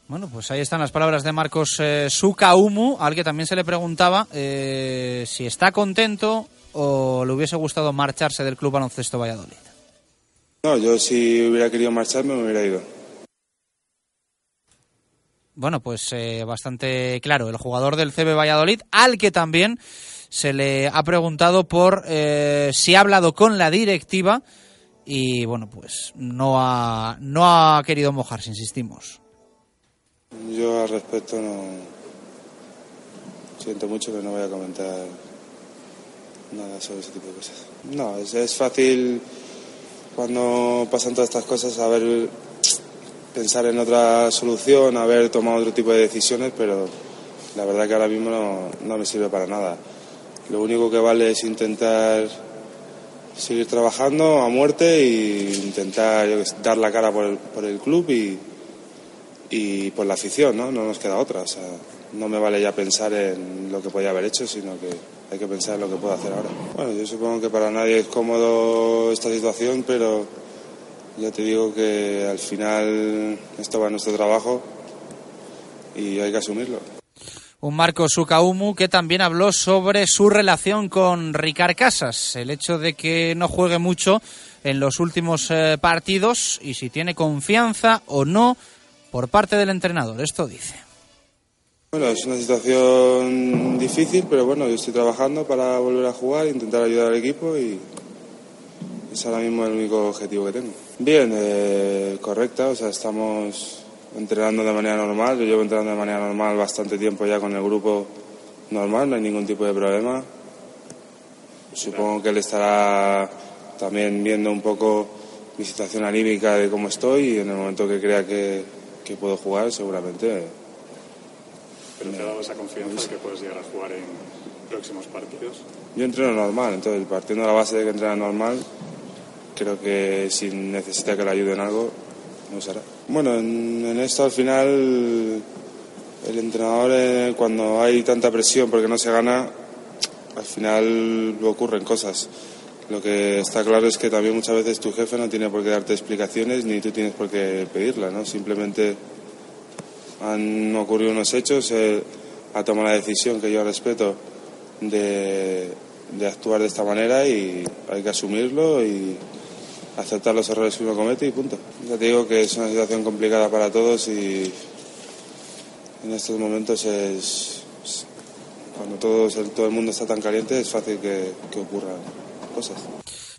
Speaker 1: Bueno, pues ahí están las palabras de Marcos eh, Sukaumu, al que también se le preguntaba eh, si está contento o le hubiese gustado marcharse del Club Baloncesto Valladolid.
Speaker 24: No, yo si hubiera querido marcharme me hubiera ido.
Speaker 1: Bueno, pues eh, bastante claro, el jugador del CB Valladolid, al que también se le ha preguntado por eh, si ha hablado con la directiva y bueno, pues no ha, no ha querido mojarse, insistimos.
Speaker 24: Yo al respecto no. Siento mucho, pero no voy a comentar nada sobre ese tipo de cosas. No, es, es fácil cuando pasan todas estas cosas saber pensar en otra solución, haber tomado otro tipo de decisiones, pero la verdad que ahora mismo no me sirve para nada. Lo único que vale es intentar seguir trabajando a muerte e intentar dar la cara por el, por el club y, y por la afición, ¿no? No nos queda otra. O sea, no me vale ya pensar en lo que podía haber hecho, sino que hay que pensar en lo que puedo hacer ahora. Bueno, yo supongo que para nadie es cómodo esta situación, pero ya te digo que al final esto va a nuestro trabajo y hay que asumirlo.
Speaker 1: Un Marco Sukaumu que también habló sobre su relación con Ricard Casas, el hecho de que no juegue mucho en los últimos eh, partidos y si tiene confianza o no por parte del entrenador. Esto dice.
Speaker 24: Bueno, es una situación difícil, pero bueno, yo estoy trabajando para volver a jugar, intentar ayudar al equipo y es ahora mismo el único objetivo que tengo. Bien, eh, correcta, o sea, estamos entrenando de manera normal, yo llevo entrenando de manera normal bastante tiempo ya con el grupo normal, no hay ningún tipo de problema. Supongo que él estará también viendo un poco mi situación anímica de cómo estoy y en el momento que crea que, que puedo jugar seguramente
Speaker 23: Pero te ha dado esa confianza que puedes llegar a jugar en próximos partidos.
Speaker 24: Yo entreno normal, entonces partiendo de la base de que entrena normal, creo que si necesita que le ayude en algo, no será. Bueno, en, en esto al final el entrenador eh, cuando hay tanta presión porque no se gana, al final ocurren cosas. Lo que está claro es que también muchas veces tu jefe no tiene por qué darte explicaciones ni tú tienes por qué pedirlas, ¿no? Simplemente han ocurrido unos hechos, él ha tomado la decisión que yo respeto de, de actuar de esta manera y hay que asumirlo y aceptar los errores que uno comete y punto. Ya te digo que es una situación complicada para todos y en estos momentos es, es- cuando todos, el, todo el mundo está tan caliente es fácil que, que ocurran cosas.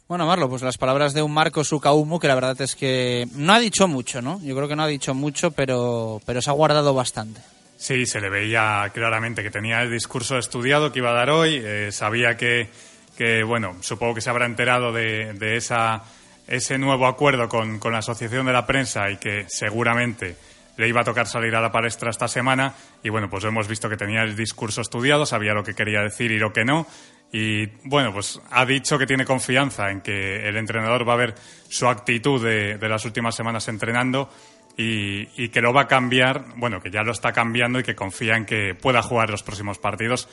Speaker 1: Bueno, Marlo, pues las palabras de un Marco Sukaumu que la verdad es que no ha dicho mucho, ¿no? Yo creo que no ha dicho mucho, pero, pero se ha guardado bastante.
Speaker 23: Sí, se le veía claramente que tenía el discurso estudiado que iba a dar hoy. eh, sabía que, que, bueno, supongo que se habrá enterado de, de esa, ese nuevo acuerdo con, con la Asociación de la Prensa y que seguramente le iba a tocar salir a la palestra esta semana. Y bueno, pues hemos visto que tenía el discurso estudiado, sabía lo que quería decir y lo que no. Y bueno, pues ha dicho que tiene confianza en que el entrenador va a ver su actitud de, de las últimas semanas entrenando y, y que lo va a cambiar, bueno, que ya lo está cambiando y que confía en que pueda jugar los próximos partidos.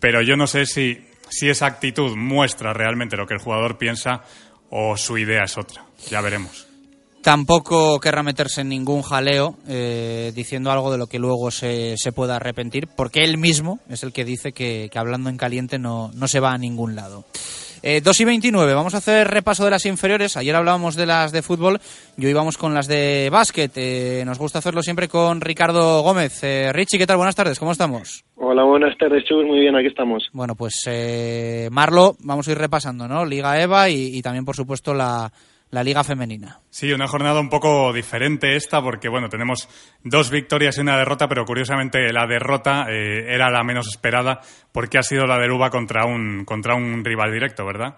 Speaker 23: Pero yo no sé si, si esa actitud muestra realmente lo que el jugador piensa o su idea es otra. Ya veremos.
Speaker 1: Tampoco querrá meterse en ningún jaleo eh, diciendo algo de lo que luego se, se pueda arrepentir, porque él mismo es el que dice que, que hablando en caliente no, no se va a ningún lado. Eh, 2 y 29, vamos a hacer repaso de las inferiores. Ayer hablábamos de las de fútbol y hoy vamos con las de básquet. Eh, nos gusta hacerlo siempre con Ricardo Gómez. Eh, Richie, ¿qué tal? Buenas tardes, ¿cómo estamos?
Speaker 25: Hola, buenas tardes, Chus. Muy bien, aquí estamos.
Speaker 1: Bueno, pues eh, Marlo, vamos a ir repasando, ¿no? Liga EVA y, y también, por supuesto, la, la Liga Femenina.
Speaker 23: Sí, una jornada un poco diferente esta porque, bueno, tenemos dos victorias y una derrota, pero curiosamente la derrota eh, era la menos esperada porque ha sido la del UBA contra un, contra un rival directo, ¿verdad?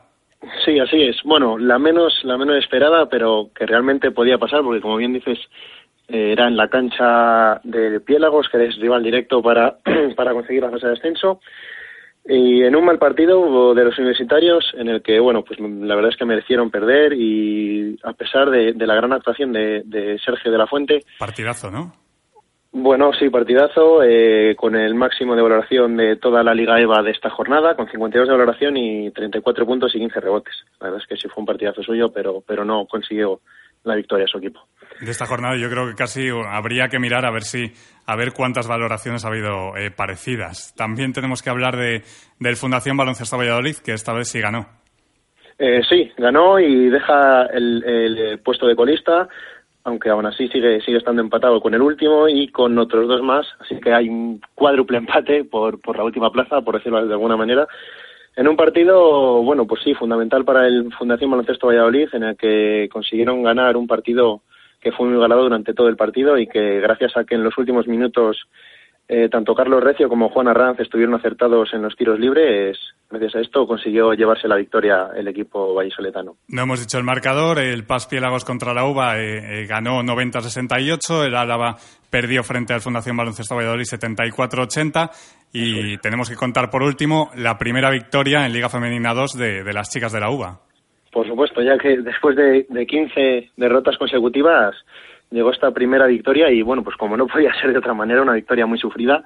Speaker 25: Sí, así es. Bueno, la menos, la menos esperada, pero que realmente podía pasar, porque como bien dices, eh, era en la cancha de Piélagos, que es rival directo para, para conseguir la fase de ascenso. Y en un mal partido de los universitarios, en el que, bueno, pues la verdad es que merecieron perder y a pesar de, de la gran actuación de, de Sergio de la Fuente,
Speaker 23: Partidazo, ¿no?
Speaker 25: Bueno, sí, partidazo, eh, con el máximo de valoración de toda la Liga EVA de esta jornada, con 52 de valoración y 34 puntos y 15 rebotes. La verdad es que sí fue un partidazo suyo, pero, pero no consiguió la victoria a su equipo.
Speaker 23: De esta jornada yo creo que casi habría que mirar a ver si a ver cuántas valoraciones ha habido eh, parecidas. También tenemos que hablar de del Fundación Baloncesto Valladolid, que esta vez sí ganó.
Speaker 25: Eh, sí, ganó y deja el, el, eh, puesto de colista, aunque aún así sigue, sigue estando empatado con el último y con otros dos más, así que hay un cuádruple empate por, por la última plaza, por decirlo de alguna manera. En un partido, bueno, pues sí, fundamental para el Fundación Baloncesto Valladolid, en el que consiguieron ganar un partido que fue muy ganado durante todo el partido y que gracias a que en los últimos minutos eh, tanto Carlos Recio como Juan Arranz estuvieron acertados en los tiros libres, gracias a esto consiguió llevarse la victoria el equipo vallisoletano.
Speaker 23: No hemos dicho el marcador, el Paz Piélagos contra la UBA eh, eh, ganó 90-68, el Álava perdió frente al Fundación Baloncesto Valladolid 74-80 y tenemos que contar por último la primera victoria en Liga Femenina 2 de, de las chicas de la UBA.
Speaker 25: Por supuesto, ya que después de, de 15 derrotas consecutivas llegó esta primera victoria y bueno, pues como no podía ser de otra manera, una victoria muy sufrida,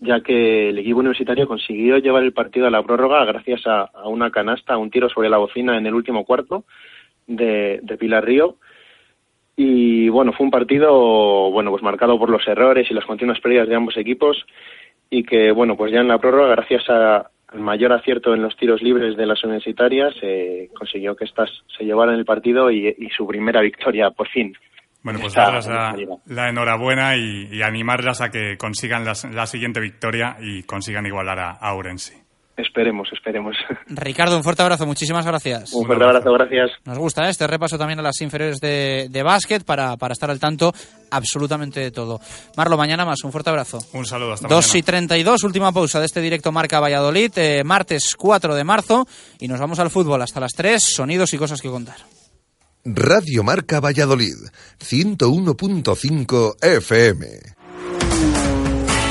Speaker 25: ya que el equipo universitario consiguió llevar el partido a la prórroga gracias a, una canasta, a un tiro sobre la bocina en el último cuarto de, de Pilar Río. Y bueno, fue un partido bueno, pues marcado por los errores y las continuas pérdidas de ambos equipos y que bueno, pues ya en la prórroga, gracias a, al mayor acierto en los tiros libres de las universitarias, eh, consiguió que estas se llevaran el partido y su primera victoria por fin.
Speaker 23: Bueno, pues darles la, la enhorabuena y, y animarlas a que consigan las- la siguiente victoria y consigan igualar a, a.
Speaker 25: Esperemos, esperemos.
Speaker 1: Ricardo, un fuerte abrazo, muchísimas gracias.
Speaker 25: Un fuerte abrazo, gracias.
Speaker 1: Nos gusta ¿eh? este repaso también a las inferiores de, de básquet para, para estar al tanto absolutamente de todo. Marlo, mañana más, un fuerte abrazo.
Speaker 23: Un saludo, hasta
Speaker 1: 2
Speaker 23: mañana.
Speaker 1: y 32, última pausa de este directo Marca Valladolid, eh, martes 4 de marzo, y nos vamos al fútbol hasta las 3, sonidos y cosas que contar.
Speaker 10: Radio Marca Valladolid, 101.5 FM.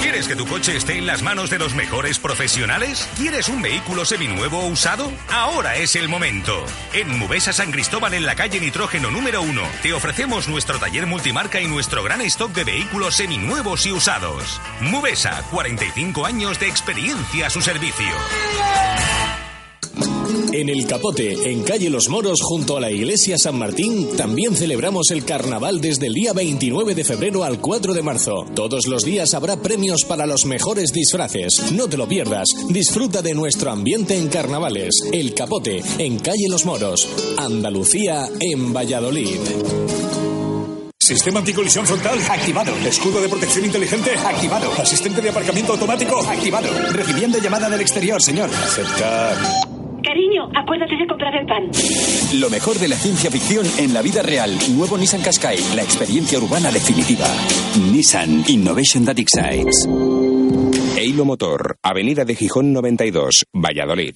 Speaker 26: ¿Quieres que tu coche esté en las manos de los mejores profesionales? ¿Quieres un vehículo seminuevo o usado? Ahora es el momento. En Mubesa San Cristóbal, en la calle Nitrógeno número 1, te ofrecemos nuestro taller multimarca y nuestro gran stock de vehículos seminuevos y usados. Mubesa, 45 años de experiencia a su servicio.
Speaker 7: En el Capote, en calle Los Moros, junto a la iglesia San Martín, también celebramos el carnaval desde el día 29 de febrero al 4 de marzo. Todos los días habrá premios para los mejores disfraces. No te lo pierdas. Disfruta de nuestro ambiente en carnavales. El Capote, en calle Los Moros. Andalucía, en Valladolid.
Speaker 21: Sistema anticolisión frontal activado. Escudo de protección inteligente activado. Asistente de aparcamiento automático activado. Recibiendo llamada del exterior, señor. Aceptar.
Speaker 27: Cariño, acuérdate de comprar el pan.
Speaker 9: Lo mejor de la ciencia ficción en la vida real. Nuevo Nissan Qashqai, la experiencia urbana definitiva. Nissan Innovation That Excites.
Speaker 28: Eilo Motor, Avenida de Gijón 92, Valladolid.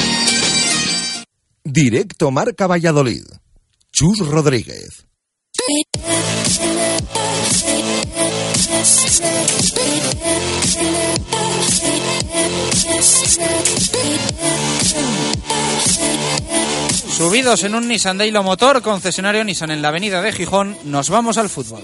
Speaker 10: Directo Marca Valladolid. Chus Rodríguez.
Speaker 1: Subidos en un Nissan Daylo Motor, concesionario Nissan en la avenida de Gijón, nos vamos al fútbol.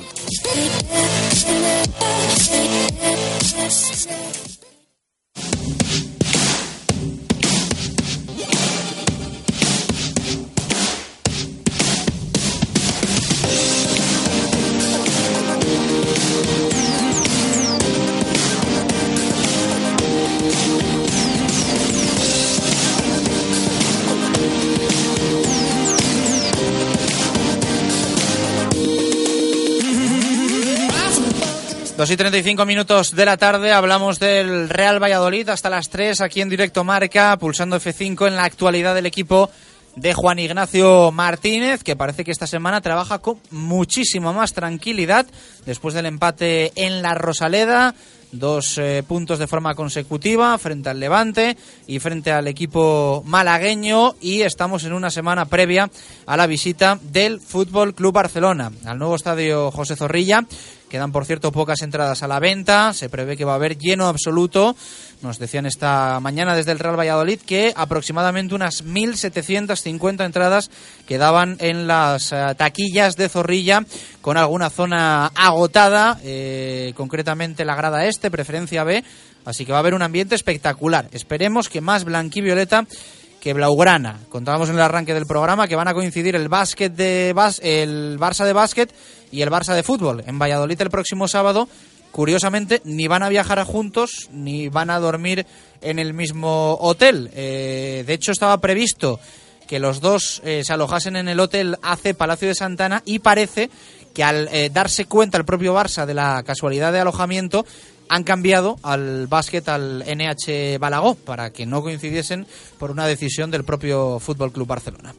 Speaker 1: Dos y 35 minutos de la tarde hablamos del Real Valladolid hasta las 3 aquí en directo Marca, pulsando F5 en la actualidad del equipo de Juan Ignacio Martínez, que parece que esta semana trabaja con muchísimo más tranquilidad después del empate en la Rosaleda. Dos eh, puntos de forma consecutiva frente al Levante y frente al equipo malagueño y estamos en una semana previa a la visita del Fútbol Club Barcelona al nuevo estadio José Zorrilla. Quedan, por cierto, pocas entradas a la venta. Se prevé que va a haber lleno absoluto. Nos decían esta mañana desde el Real Valladolid que aproximadamente unas 1.750 entradas quedaban en las eh, taquillas de Zorrilla con alguna zona agotada, eh, concretamente la grada este, preferencia B. Así que va a haber un ambiente espectacular. Esperemos que más blanquivioleta que Blaugrana. Contábamos en el arranque del programa que van a coincidir el básquet de bas- el Barça de básquet y el Barça de fútbol en Valladolid el próximo sábado. Curiosamente, ni van a viajar juntos ni van a dormir en el mismo hotel. Eh, de hecho, estaba previsto que los dos eh, se alojasen en el hotel AC Palacio de Santana y parece que al eh, darse cuenta el propio Barça de la casualidad de alojamiento han cambiado al básquet al NH Balagó para que no coincidiesen por una decisión del propio Fútbol Club Barcelona.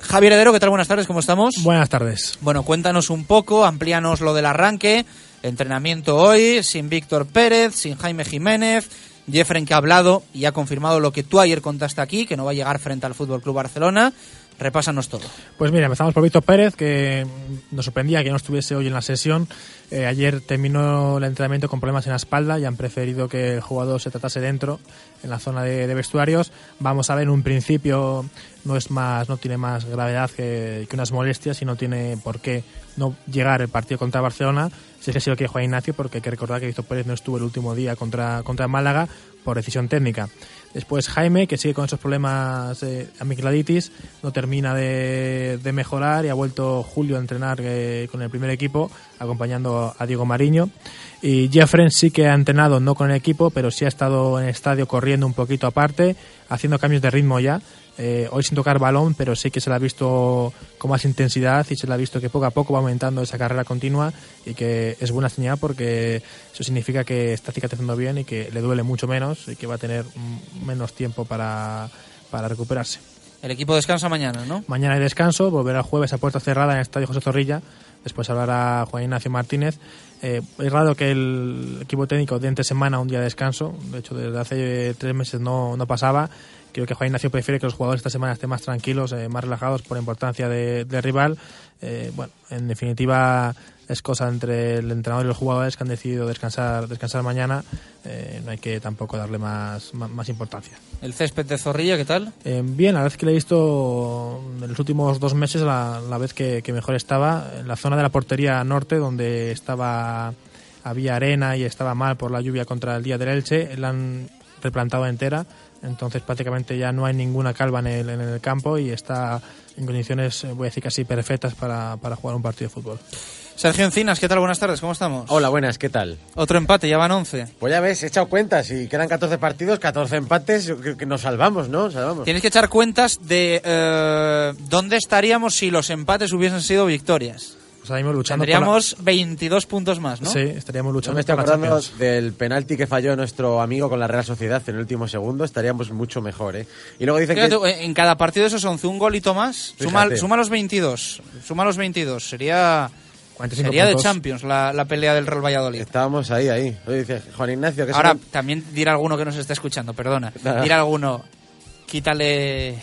Speaker 1: Javier Heredero, ¿qué tal? Buenas tardes, ¿cómo estamos?
Speaker 29: Buenas tardes.
Speaker 1: Bueno, cuéntanos un poco, amplíanos lo del arranque, entrenamiento hoy, sin Víctor Pérez, sin Jaime Jiménez, Jeffren que ha hablado y ha confirmado lo que tú ayer contaste aquí, que no va a llegar frente al Fútbol Club Barcelona. Repásanos todo.
Speaker 29: Pues mira, empezamos por Víctor Pérez, que nos sorprendía que no estuviese hoy en la sesión. Eh, ayer terminó el entrenamiento con problemas en la espalda y han preferido que el jugador se tratase dentro, en la zona de, de vestuarios. Vamos a ver, en un principio no es más, no tiene más gravedad que, que unas molestias y no tiene por qué no llegar el partido contra Barcelona. Si es que sí lo quiere jugar Ignacio, porque hay que recordar que Víctor Pérez no estuvo el último día contra, contra Málaga por decisión técnica. Después Jaime, que sigue con esos problemas de amigdalitis, no termina de, de mejorar y ha vuelto Julio a entrenar eh, con el primer equipo, acompañando a Diego Mariño. Y Jeffren sí que ha entrenado, no con el equipo, pero sí ha estado en el estadio corriendo un poquito aparte, haciendo cambios de ritmo ya. Eh, hoy sin tocar balón, pero sí que se la ha visto con más intensidad y se le ha visto que poco a poco va aumentando esa carrera continua y que es buena señal porque eso significa que está cicatrizando bien y que le duele mucho menos y que va a tener menos tiempo para, para recuperarse.
Speaker 1: El equipo descansa mañana, ¿no?
Speaker 29: Mañana hay descanso, volverá jueves a puerta cerrada en el Estadio José Zorrilla. Después hablará Juan Ignacio Martínez. Eh, es raro que el equipo técnico dé entre semana un día de descanso. De hecho, desde hace tres meses no, no pasaba. Creo que Juan Ignacio prefiere que los jugadores esta semana estén más tranquilos, eh, más relajados por importancia de, del rival. Eh, bueno, en definitiva es cosa entre el entrenador y los jugadores que han decidido descansar, descansar mañana. Eh, no hay que tampoco darle más, más, más importancia.
Speaker 1: El césped de Zorrilla, ¿qué tal?
Speaker 29: Eh, bien, la vez que le he visto en los últimos dos meses, la, la vez que, que mejor estaba, en la zona de la portería norte, donde estaba había arena y estaba mal por la lluvia contra el día del Elche, la han replantado entera, entonces prácticamente ya no hay ninguna calva en el, en el campo y está en condiciones, eh, voy a decir casi perfectas para, para jugar un partido de fútbol.
Speaker 1: Sergio Encinas, ¿qué tal? Buenas tardes, ¿cómo estamos?
Speaker 30: Hola, buenas, ¿qué tal?
Speaker 1: Otro empate, ya van 11.
Speaker 30: Pues ya ves, he echado cuentas y quedan 14 partidos, 14 empates, yo creo que nos salvamos, ¿no? Salvamos.
Speaker 1: Tienes que echar cuentas de eh, dónde estaríamos si los empates hubiesen sido victorias.
Speaker 29: Estaríamos luchando
Speaker 1: Tendríamos 22 puntos más, ¿no?
Speaker 29: Sí, estaríamos luchando
Speaker 30: me estoy
Speaker 29: por la
Speaker 30: acordando
Speaker 29: Champions.
Speaker 30: del penalti que falló nuestro amigo con la Real Sociedad en el último segundo, estaríamos mucho mejor, ¿eh? Y luego dicen
Speaker 1: Fíjate,
Speaker 30: que...
Speaker 1: en cada partido de esos 11, un golito más. Suma, suma los 22. Suma los 22. Sería,
Speaker 29: 45
Speaker 1: sería de
Speaker 29: puntos.
Speaker 1: Champions la, la pelea del Real Valladolid.
Speaker 30: Estábamos ahí, ahí. Oye, dice Juan Ignacio que
Speaker 1: Ahora,
Speaker 30: son-
Speaker 1: también dirá alguno que nos está escuchando, perdona. Dirá alguno, quítale,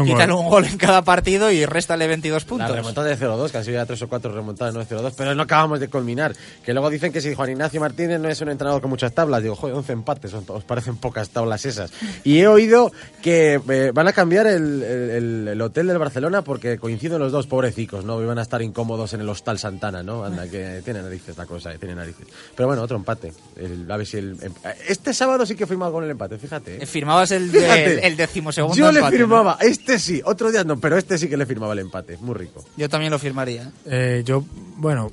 Speaker 29: un
Speaker 1: quítale
Speaker 29: gol.
Speaker 1: un gol en cada partido y réstale 22
Speaker 30: La
Speaker 1: puntos.
Speaker 30: remontada de 0-2, que han sido ya tres o cuatro remontadas, no de 0-2, pero no acabamos de culminar. Que luego dicen que si Juan Ignacio Martínez no es un entrenador con muchas tablas, digo, joder, 11 empates, os parecen pocas tablas esas. Y he oído que eh, van a cambiar el, el- el hotel del Barcelona porque coinciden los dos pobrecicos, ¿no? Iban a estar incómodos en el Hostal Santana, ¿no? Anda, que tiene narices la cosa, eh, tiene narices. Pero bueno, otro empate. El- a ver si el, em- este sábado sí que firmado con el empate, fíjate. ¿eh?
Speaker 1: Firmabas el, de-
Speaker 30: Fíjate.
Speaker 1: el, el decimosegundo
Speaker 30: Yo le
Speaker 1: empate, ¿no?
Speaker 30: firmaba, este sí, otro día no, pero este sí que le firmaba el empate, muy rico.
Speaker 1: Yo también lo firmaría.
Speaker 29: Eh, yo, bueno,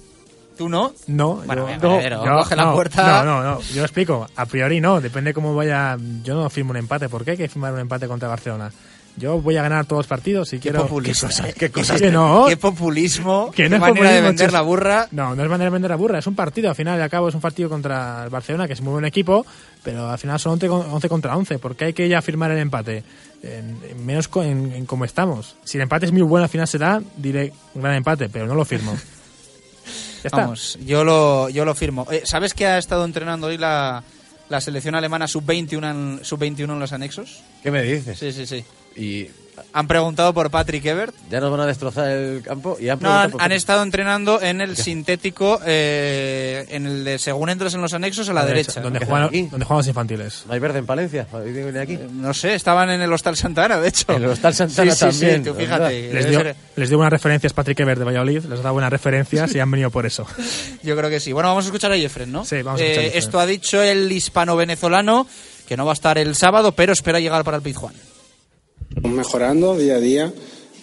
Speaker 1: ¿Tú no?
Speaker 29: No,
Speaker 1: Bueno,
Speaker 29: yo,
Speaker 1: venga,
Speaker 29: no, yo-
Speaker 1: coge la
Speaker 29: no,
Speaker 1: puerta.
Speaker 29: No, no, no, yo lo explico. A priori no, depende cómo vaya. Yo no firmo un empate. ¿Por qué hay que firmar un empate contra Barcelona? Yo voy a ganar todos los partidos y quiero.
Speaker 1: populista,
Speaker 29: ¿Qué cosas?
Speaker 1: eh.
Speaker 29: ¿Qué cosas?
Speaker 1: Qué-
Speaker 29: Que no.
Speaker 1: qué populismo, qué
Speaker 29: no es
Speaker 1: manera de vender la burra.
Speaker 29: No, no es manera de vender la burra. Es un partido. Al final y al cabo es un partido contra el Barcelona, que es muy buen equipo, pero al final son 11, con- 11 contra 11. ¿Por qué hay que ya firmar el empate? En, en menos co- en, en cómo estamos. Si el empate es muy bueno, al final será, diré un gran empate, pero no lo firmo. Ya está.
Speaker 1: Vamos, yo lo, yo lo firmo. Eh, ¿Sabes que ha estado entrenando hoy la, la selección alemana sub-21 en, sub -21 en los anexos?
Speaker 30: ¿Qué me dices?
Speaker 1: Sí, sí, sí.
Speaker 30: Y
Speaker 1: Han preguntado por Patrick Ebert.
Speaker 30: ya nos van a destrozar el campo y han
Speaker 1: No,
Speaker 30: preguntado
Speaker 1: han,
Speaker 30: por-
Speaker 1: han estado entrenando en el sintético, eh, en el de según entras en los anexos a la, derecha.
Speaker 29: Juegan, donde juegan los infantiles.
Speaker 30: ¿No hay verde en Palencia? ¿Viene aquí?
Speaker 1: No sé, estaban en el Hostal Santana, de hecho.
Speaker 30: En el Hostal Santana
Speaker 1: Sí, sí, sí,
Speaker 30: también,
Speaker 1: tú fíjate.
Speaker 29: Les dio, les dio buenas referencias Patrick Ever de Valladolid, les da buenas referencias y han venido por eso.
Speaker 1: Yo creo que sí. Bueno, vamos a escuchar a Jeffren, ¿no?
Speaker 29: Sí, vamos a escuchar a
Speaker 1: Eh,
Speaker 29: Jeffren.
Speaker 1: Esto ha dicho el hispano-venezolano, que no va a estar el sábado, pero espera llegar para el Pizjuán.
Speaker 31: Mejorando día a día,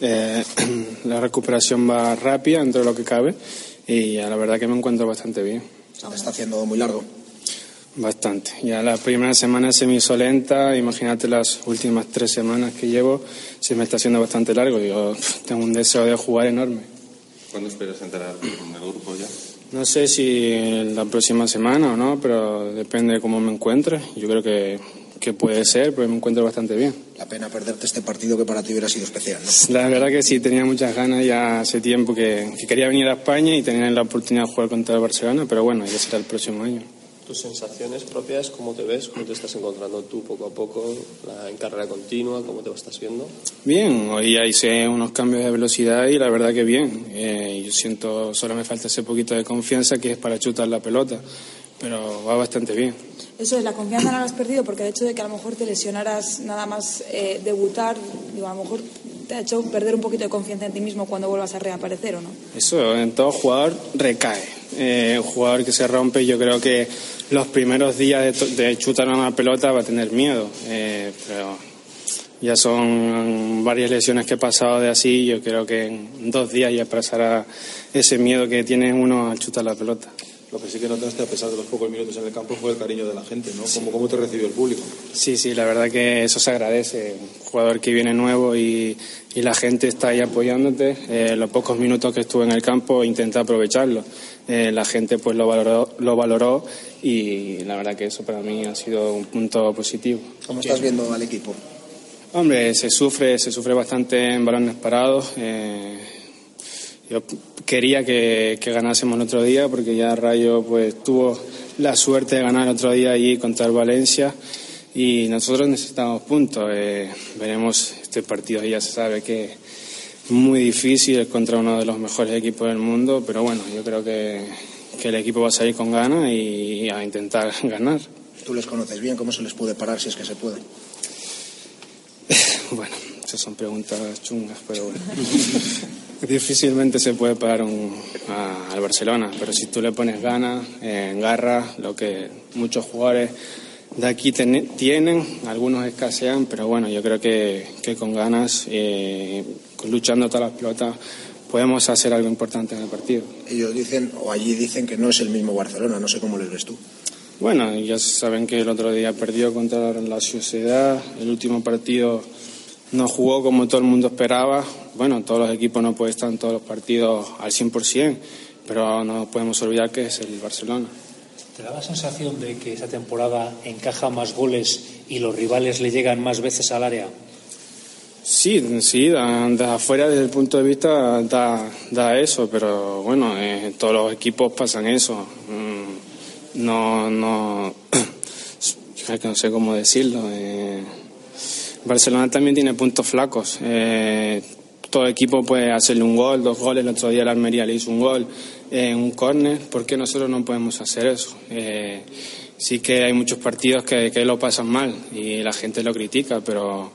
Speaker 31: eh, la recuperación va rápida dentro de lo que cabe y la verdad que me encuentro bastante bien.
Speaker 32: Se está haciendo muy largo.
Speaker 31: Bastante. Ya la primera semana se me hizo lenta, imagínate las últimas tres semanas que llevo, se me está haciendo bastante largo. Yo tengo un deseo de jugar enorme.
Speaker 33: ¿Cuándo esperas entrar en el grupo ya?
Speaker 31: No sé si la próxima semana o no, pero depende de cómo me encuentre. Yo creo que, que puede ser, porque me encuentro bastante bien.
Speaker 32: La pena perderte este partido que para ti hubiera sido especial, ¿no?
Speaker 31: La verdad que sí, tenía muchas ganas ya hace tiempo que, que quería venir a España y tener la oportunidad de jugar contra el Barcelona, pero bueno, ya será el próximo año.
Speaker 34: tus sensaciones propias, cómo te ves, cómo te estás encontrando tú poco a poco la, en carrera continua, cómo te estás viendo.
Speaker 31: Bien, hoy ya hice unos cambios de velocidad y la verdad que bien. Eh, yo siento, solo me falta ese poquito de confianza que es para chutar la pelota, pero va bastante bien.
Speaker 35: Eso es, la confianza no la has perdido porque el hecho de que a lo mejor te lesionaras nada más eh, debutar, digo, a lo mejor te ha hecho perder un poquito de confianza en ti mismo cuando vuelvas a reaparecer, ¿o no?
Speaker 31: Eso en todo jugador recae. Eh, un jugador que se rompe, yo creo que los primeros días de, de chutar una pelota va a tener miedo, eh, pero ya son varias lesiones que he pasado de así. Yo creo que en dos días ya pasará ese miedo que tiene uno al chutar la pelota.
Speaker 36: Lo que sí que notaste, a pesar de los pocos minutos en el campo, fue el cariño de la gente, ¿no? ¿Cómo, cómo te recibió el público?
Speaker 31: Sí, sí, la verdad que eso se agradece. Un jugador que viene nuevo y, y la gente está ahí apoyándote. Eh, los pocos minutos que estuve en el campo intenté aprovecharlo. Eh, la gente pues lo valoró, lo valoró y la verdad que eso para mí ha sido un punto positivo.
Speaker 32: ¿Cómo estás viendo al equipo?
Speaker 31: Hombre, se sufre, se sufre bastante en balones parados. eh, yo quería que, que ganásemos el otro día porque ya Rayo pues tuvo la suerte de ganar el otro día allí contra el Valencia y nosotros necesitamos puntos. eh, veremos este partido ya se sabe que es muy difícil contra uno de los mejores equipos del mundo, pero bueno, yo creo que, que el equipo va a salir con ganas y a intentar ganar.
Speaker 32: Tú les conoces bien, ¿cómo se les puede parar si es que se puede?
Speaker 31: Bueno, esas son preguntas chungas, pero bueno. Difícilmente se puede parar un- a- al Barcelona, pero si tú le pones ganas, eh, garra, lo que muchos jugadores de aquí ten- tienen, algunos escasean, pero bueno, yo creo que, que con ganas, eh, luchando todas las pelotas, podemos hacer algo importante en el partido.
Speaker 32: Ellos dicen, o allí dicen que no es el mismo Barcelona, no sé cómo les ves tú.
Speaker 31: Bueno, ya saben que el otro día perdió contra la Sociedad, el último partido no jugó como todo el mundo esperaba. Bueno, todos los equipos no pueden estar en todos los partidos al 100%, pero no podemos olvidar que es el Barcelona.
Speaker 37: ¿Te da la sensación de que esta temporada encaja más goles y los rivales le llegan más veces al área?
Speaker 31: Sí, sí, da- de afuera desde el punto de vista da, da eso, pero bueno, eh, todos los equipos pasan eso. Mm, No, no, no sé cómo decirlo. eh, Barcelona también tiene puntos flacos. eh, todo equipo puede hacerle un gol, dos goles. El otro día la Almería le hizo un gol en un córner. ¿Por qué nosotros no podemos hacer eso? Eh, sí que hay muchos partidos que, que lo pasan mal y la gente lo critica, pero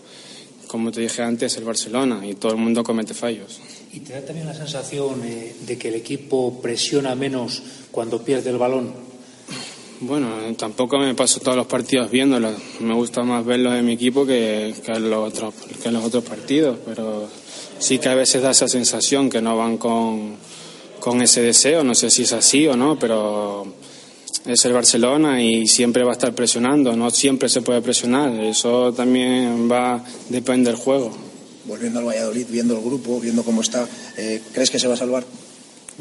Speaker 31: como te dije antes, el Barcelona y todo el mundo comete fallos.
Speaker 37: ¿Y te da también la sensación eh, de que el equipo presiona menos cuando pierde el balón?
Speaker 31: Bueno, tampoco me paso todos los partidos viéndolos. Me gusta más verlos de mi equipo que, que, los otros, que los otros partidos, pero sí que a veces da esa sensación que no van con, con ese deseo. No sé si es así o no, pero es el Barcelona y siempre va a estar presionando. No siempre se puede presionar. Eso también va depende del juego.
Speaker 32: Volviendo al Valladolid, viendo el grupo, viendo cómo está, eh, ¿crees que se va a salvar?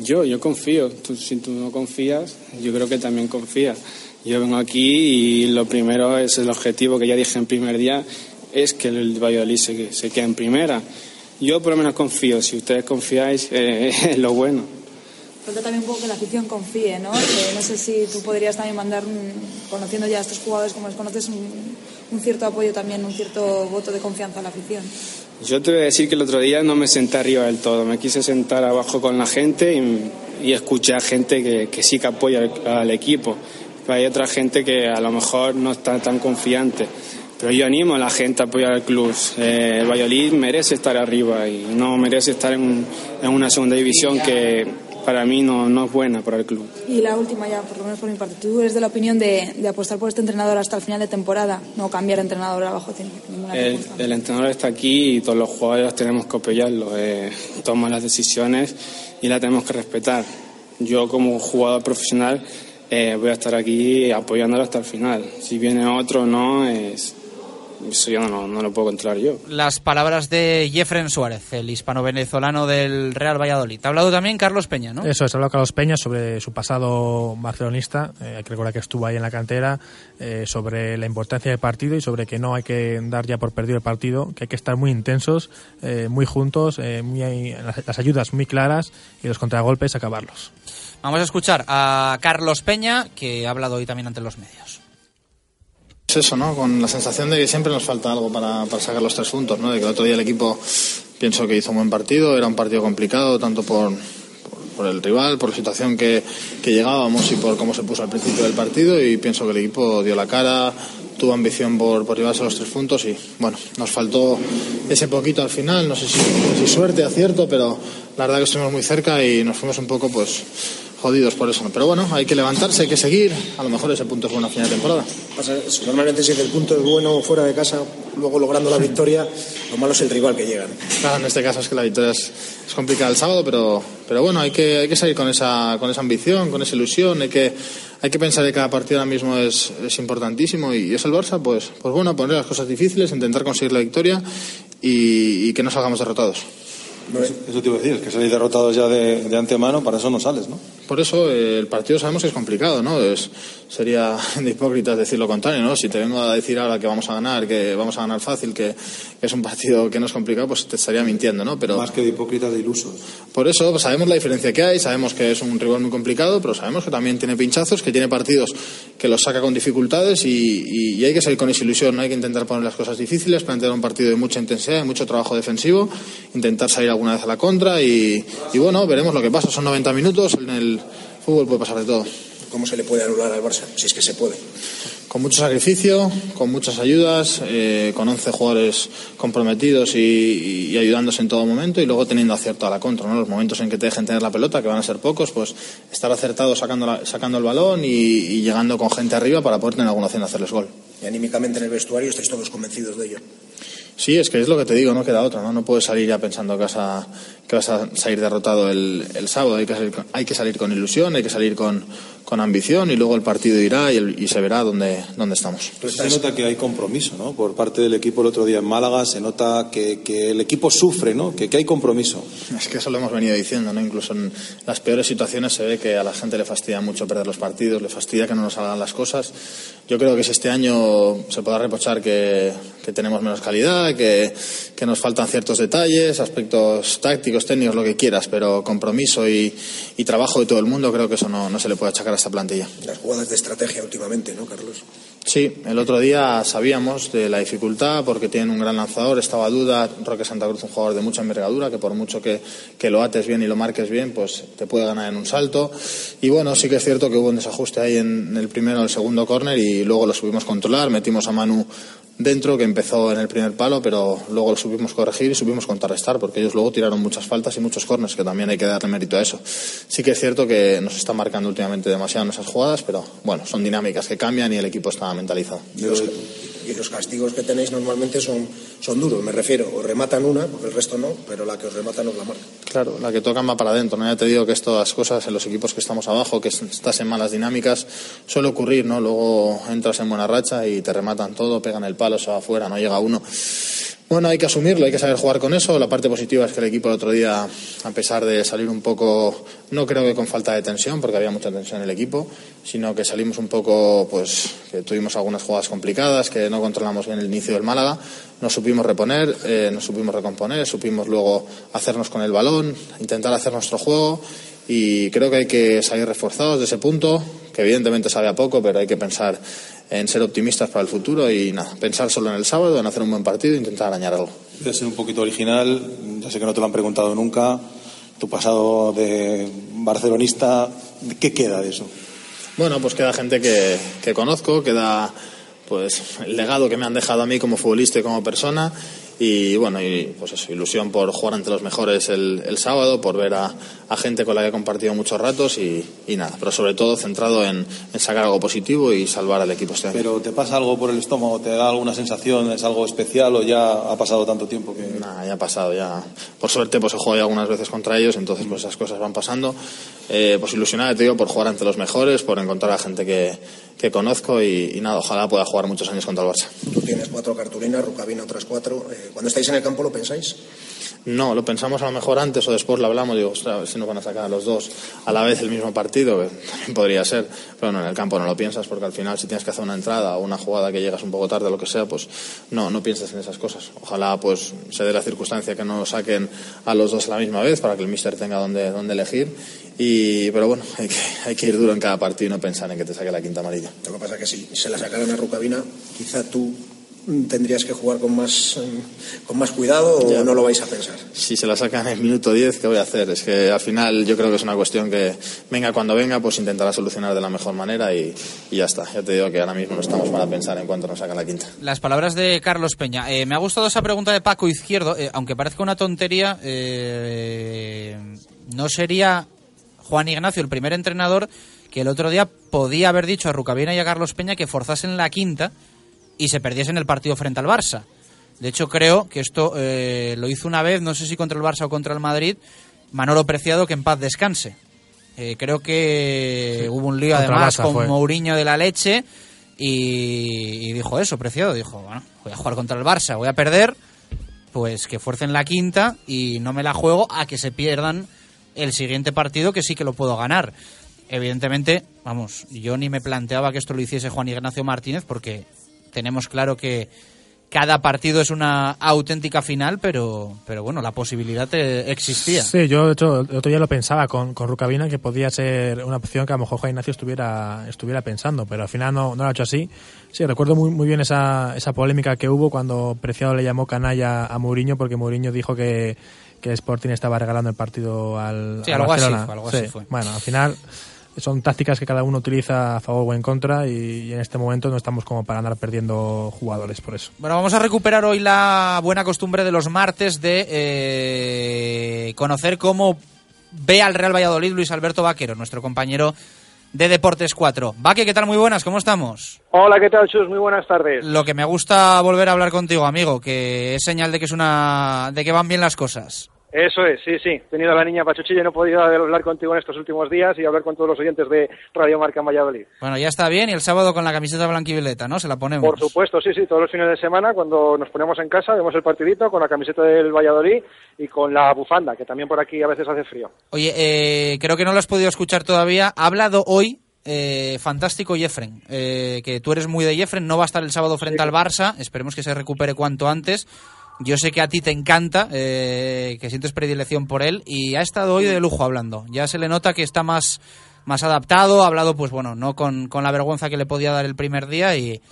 Speaker 31: Yo, yo confío. Tú, si tú no confías, yo creo que también confías. Yo vengo aquí y lo primero es el objetivo que ya dije en primer día, es que el Valladolid se, se quede en primera. Yo por lo menos confío. Si ustedes confiáis, eh, es lo bueno.
Speaker 35: Falta también un poco que la afición confíe, ¿no? Que no sé si tú podrías también mandar, mm, conociendo ya a estos jugadores como los conoces, un, un cierto apoyo también, un cierto voto de confianza a la afición.
Speaker 31: Yo te voy a decir que el otro día no me senté arriba del todo, me quise sentar abajo con la gente y, y escuché a gente que, que sí que apoya al, al equipo. Pero hay otra gente que a lo mejor no está tan confiante. Pero yo animo a la gente a apoyar al club. Eh, el Valladolid merece estar arriba y no merece estar en, en una segunda división que, para mí no, no es buena para el club.
Speaker 35: Y la última ya, por lo menos por mi parte, ¿tú eres de la opinión de, de apostar por este entrenador hasta el final de temporada? No cambiar de entrenador abajo ninguna
Speaker 31: El, el entrenador está aquí y todos los jugadores tenemos que apoyarlo. Eh, toma las decisiones y las tenemos que respetar. Yo como jugador profesional eh, voy a estar aquí apoyándolo hasta el final. Si viene otro no, es, eso ya no, no lo puedo controlar yo.
Speaker 1: Las palabras de Jeffren Suárez, el hispano-venezolano del Real Valladolid. Ha hablado también Carlos Peña, ¿no?
Speaker 29: Eso es, ha hablado Carlos Peña sobre su pasado barcelonista. Eh, hay que recordar que estuvo ahí en la cantera, eh, sobre la importancia del partido y sobre que no hay que dar ya por perdido el partido, que hay que estar muy intensos, eh, muy juntos, eh, muy, las, las ayudas muy claras y los contragolpes acabarlos.
Speaker 1: Vamos a escuchar a Carlos Peña, que ha hablado hoy también ante los medios.
Speaker 38: Es eso, ¿no? Con la sensación de que siempre nos falta algo para, para sacar los tres puntos, ¿no? De que el otro día el equipo pienso que hizo un buen partido, era un partido complicado, tanto por, por, el rival, por la situación que, que llegábamos y por cómo se puso al principio del partido y pienso que el equipo dio la cara, tuvo ambición por, por llevarse los tres puntos y bueno, nos faltó ese poquito al final, no sé si suerte, acierto, pero la verdad que estuvimos muy cerca y nos fuimos un poco pues jodidos por eso. Pero bueno, hay que levantarse, hay que seguir. A lo mejor ese punto es bueno a final de temporada.
Speaker 32: Normalmente si el punto es bueno fuera de casa, luego logrando la victoria, lo malo es el rival que llega. ¿no?
Speaker 38: Claro, en este caso es que la victoria es, es complicada el sábado, pero, pero bueno, hay que, hay que salir con esa, con esa ambición, con esa ilusión, hay que, hay que pensar que cada partido ahora mismo es, es importantísimo y, y es el Barça, pues, pues bueno, poner las cosas difíciles, intentar conseguir la victoria y, y que no salgamos derrotados.
Speaker 36: Eso te iba a decir, que salir derrotados ya de, de antemano, para eso no sales, ¿no?
Speaker 38: Por eso eh, el partido sabemos que es complicado, ¿no? Es, sería de hipócritas decir lo contrario, ¿no? Si te vengo a decir ahora que vamos a ganar, que vamos a ganar fácil, que, que es un partido que no es complicado, pues te estaría mintiendo, ¿no? Pero
Speaker 36: Más que de hipócritas, de ilusos.
Speaker 38: por eso pues, sabemos la diferencia que hay, sabemos que es un rival muy complicado, pero sabemos que también tiene pinchazos, que tiene partidos que los saca con dificultades y, y- y hay que salir con esa ilusión, no hay que intentar poner las cosas difíciles, plantear un partido de mucha intensidad, de mucho trabajo defensivo, intentar salir alguna vez a la contra y, y bueno, veremos lo que pasa. Son 90 minutos, en el fútbol puede pasar de todo.
Speaker 32: ¿Cómo se le puede anular al Barça? Si es que se puede.
Speaker 38: Con mucho sacrificio, con muchas ayudas, eh, con 11 jugadores comprometidos y, y ayudándose en todo momento y luego teniendo acierto a la contra. ¿no? Los momentos en que te dejen tener la pelota, que van a ser pocos, pues estar acertado sacando, la- sacando el balón y, y llegando con gente arriba para poder tener alguna opción de hacerles gol.
Speaker 32: Y anímicamente en el vestuario estáis todos convencidos de ello.
Speaker 38: Sí, es que es lo que te digo, no queda otra, ¿no? No puedes salir ya pensando que vas a, que vas a salir derrotado el, el sábado, hay que, salir hay que salir con ilusión, hay que salir con, con ambición y luego el partido irá y, el- y se verá dónde, dónde estamos.
Speaker 36: Se nota que hay compromiso, ¿no? Por parte del equipo el otro día en Málaga, se nota que, que el equipo sufre, ¿no? Que, que hay compromiso.
Speaker 38: Es que eso lo hemos venido diciendo, ¿no? Incluso en las peores situaciones se ve que a la gente le fastidia mucho perder los partidos, le fastidia que no nos salgan las cosas. Yo creo que si este año se podrá reprochar que, que tenemos menos calidad, que, que nos faltan ciertos detalles, aspectos tácticos, técnicos, lo que quieras, pero compromiso y, y trabajo de todo el mundo, creo que eso no, no se le puede achacar a esta plantilla.
Speaker 32: Las jugadas de estrategia últimamente, ¿no, Carlos?
Speaker 38: Sí, el otro día sabíamos de la dificultad porque tienen un gran lanzador, estaba a duda, Roque Santa Cruz un jugador de mucha envergadura que por mucho que, que lo ates bien y lo marques bien, pues te puede ganar en un salto. Y bueno, sí que es cierto que hubo un desajuste ahí en el primero o el segundo córner y luego lo supimos controlar, metimos a Manu dentro que empezó en el primer palo, pero luego lo supimos corregir y supimos contrarrestar porque ellos luego tiraron muchas faltas y muchos corners, que también hay que darle mérito a eso. Sí que es cierto que nos está marcando últimamente demasiado en esas jugadas, pero bueno, son dinámicas que cambian y el equipo está mentalizado.
Speaker 32: Y los castigos que tenéis normalmente son, son duros, me refiero. Os rematan una, porque el resto no, pero la que os rematan os la marca.
Speaker 38: Claro, la que tocan va para adentro. ¿no? Ya te digo que estas cosas en los equipos que estamos abajo, que estás en malas dinámicas, suele ocurrir, ¿no? Luego entras en buena racha y te rematan todo, pegan el palo, se va afuera, no llega uno. Bueno, hay que asumirlo, hay que saber jugar con eso. La parte positiva es que el equipo el otro día, a pesar de salir un poco, no creo que con falta de tensión, porque había mucha tensión en el equipo, sino que salimos un poco, pues, que tuvimos algunas jugadas complicadas, que no controlamos bien el inicio del Málaga, nos supimos reponer, eh, nos supimos recomponer, supimos luego hacernos con el balón, intentar hacer nuestro juego y creo que hay que salir reforzados de ese punto, que evidentemente sabe a poco, pero hay que pensar en ser optimistas para el futuro y nada, pensar solo en el sábado, en hacer un buen partido e intentar arañar algo.
Speaker 36: A ser un poquito original, ya sé que no te lo han preguntado nunca. Tu pasado de barcelonista, ¿qué queda de eso?
Speaker 38: Bueno, pues queda gente que, que conozco, queda pues el legado que me han dejado a mí como futbolista y como persona y bueno, y pues eso, ilusión por jugar ante los mejores el, el sábado, por ver a, a gente con la que he compartido muchos ratos y, y nada, pero sobre todo centrado en, en sacar algo positivo y salvar al equipo este año.
Speaker 36: Pero ¿te pasa algo por el estómago? ¿Te da alguna sensación? ¿Es algo especial o ya ha pasado tanto tiempo que...?
Speaker 38: Nada, ya ha pasado, ya. Por suerte, pues he jugado ya algunas veces contra ellos, entonces pues esas cosas van pasando. Eh, pues ilusionado, te digo, por jugar ante los mejores, por encontrar a gente que, que conozco y, y nada, ojalá pueda jugar muchos años contra el Barça.
Speaker 32: Tú tienes cuatro cartulinas, Rucabina otras cuatro. Eh, cuando estáis en el campo, ¿lo pensáis?
Speaker 38: No, lo pensamos a lo mejor antes o después lo hablamos, digo, ostras, si nos van a sacar a los dos a la vez el mismo partido, también podría ser, pero no, en el campo no lo piensas porque al final si tienes que hacer una entrada o una jugada que llegas un poco tarde o lo que sea, pues no, no piensas en esas cosas. Ojalá pues se dé la circunstancia que no saquen a los dos a la misma vez para que el míster tenga donde, elegir, y, pero bueno, hay que, hay que ir duro en cada partido y no pensar en que te saque la quinta amarilla.
Speaker 32: Lo que pasa es que si se la sacaran a Rucabina, quizá tú tendrías que jugar con más, mm, con más cuidado o
Speaker 38: Ya.
Speaker 32: no lo vais a pensar.
Speaker 38: Si se la sacan en el minuto 10, ¿qué voy a hacer? Es que al final yo creo que es una cuestión que venga cuando venga, pues intentará solucionar de la mejor manera y, y ya está. Ya te digo que ahora mismo no estamos para pensar en cuánto nos sacan la quinta.
Speaker 1: Las palabras de Carlos Peña. Eh, me ha gustado esa pregunta de Paco Izquierdo, eh, aunque parezca una tontería, eh, no sería Juan Ignacio el primer entrenador que el otro día podía haber dicho a Rucabina y a Carlos Peña que forzasen la quinta y se perdiesen el partido frente al Barça. De hecho, creo que esto eh, lo hizo una vez, no sé si contra el Barça o contra el Madrid, Manolo Preciado, que en paz descanse. Eh, creo que
Speaker 29: Sí.
Speaker 1: hubo un lío además
Speaker 29: Barça
Speaker 1: con
Speaker 29: fue.
Speaker 1: Mourinho de la leche y, y dijo eso, Preciado. Dijo, bueno, voy a jugar contra el Barça, voy a perder, pues que fuercen la quinta y no me la juego a que se pierdan el siguiente partido que sí que lo puedo ganar. Evidentemente, vamos, yo ni me planteaba que esto lo hiciese Juan Ignacio Martínez porque tenemos claro que cada partido es una auténtica final, pero, pero bueno, la posibilidad eh, existía.
Speaker 29: Sí, yo de hecho, el otro día lo pensaba con, con Rucabina que podía ser una opción que a lo mejor Juan Ignacio estuviera, estuviera pensando, pero al final no, no lo ha hecho así. Sí, recuerdo muy, muy bien esa, esa polémica que hubo cuando Preciado le llamó canalla a Mourinho porque Mourinho dijo que, que el Sporting estaba regalando el partido al,
Speaker 1: Sí,
Speaker 29: al
Speaker 1: algo así
Speaker 29: Barcelona.
Speaker 1: fue, algo
Speaker 29: Sí,
Speaker 1: así fue.
Speaker 29: Bueno, al final son tácticas que cada uno utiliza a favor o en contra y, y en este momento no estamos como para andar perdiendo jugadores por eso.
Speaker 1: Bueno, vamos a recuperar hoy la buena costumbre de los martes de eh, conocer cómo ve al Real Valladolid Luis Alberto Vaquero, nuestro compañero de Deportes 4. Vaque, ¿qué tal? Muy buenas, ¿cómo estamos?
Speaker 25: Hola, ¿qué tal, Chus? Muy buenas tardes.
Speaker 1: Lo que me gusta volver a hablar contigo, amigo, que es señal de que es una de que van bien las cosas.
Speaker 25: Eso es, sí, sí. He tenido a la niña Pachuchilla y no he podido hablar contigo en estos últimos días y hablar con todos los oyentes de Radio Marca en Valladolid.
Speaker 1: Bueno, ya está bien y el sábado con la camiseta blanquivioleta, ¿no? Se la ponemos.
Speaker 25: Por supuesto, sí, sí. Todos los fines de semana, cuando nos ponemos en casa, vemos el partidito con la camiseta del Valladolid y con la bufanda, que también por aquí a veces hace frío.
Speaker 1: Oye, eh, creo que no lo has podido escuchar todavía. Ha hablado hoy eh, fantástico Jeffren, eh, que tú eres muy de Jeffren, no va a estar el sábado frente al Barça, esperemos que se recupere cuanto antes. Yo sé que a ti te encanta, eh, que sientes predilección por él y ha estado hoy de lujo hablando. Ya se le nota que está más, más adaptado, ha hablado, pues bueno, no con, con la vergüenza que le podía dar el primer día y,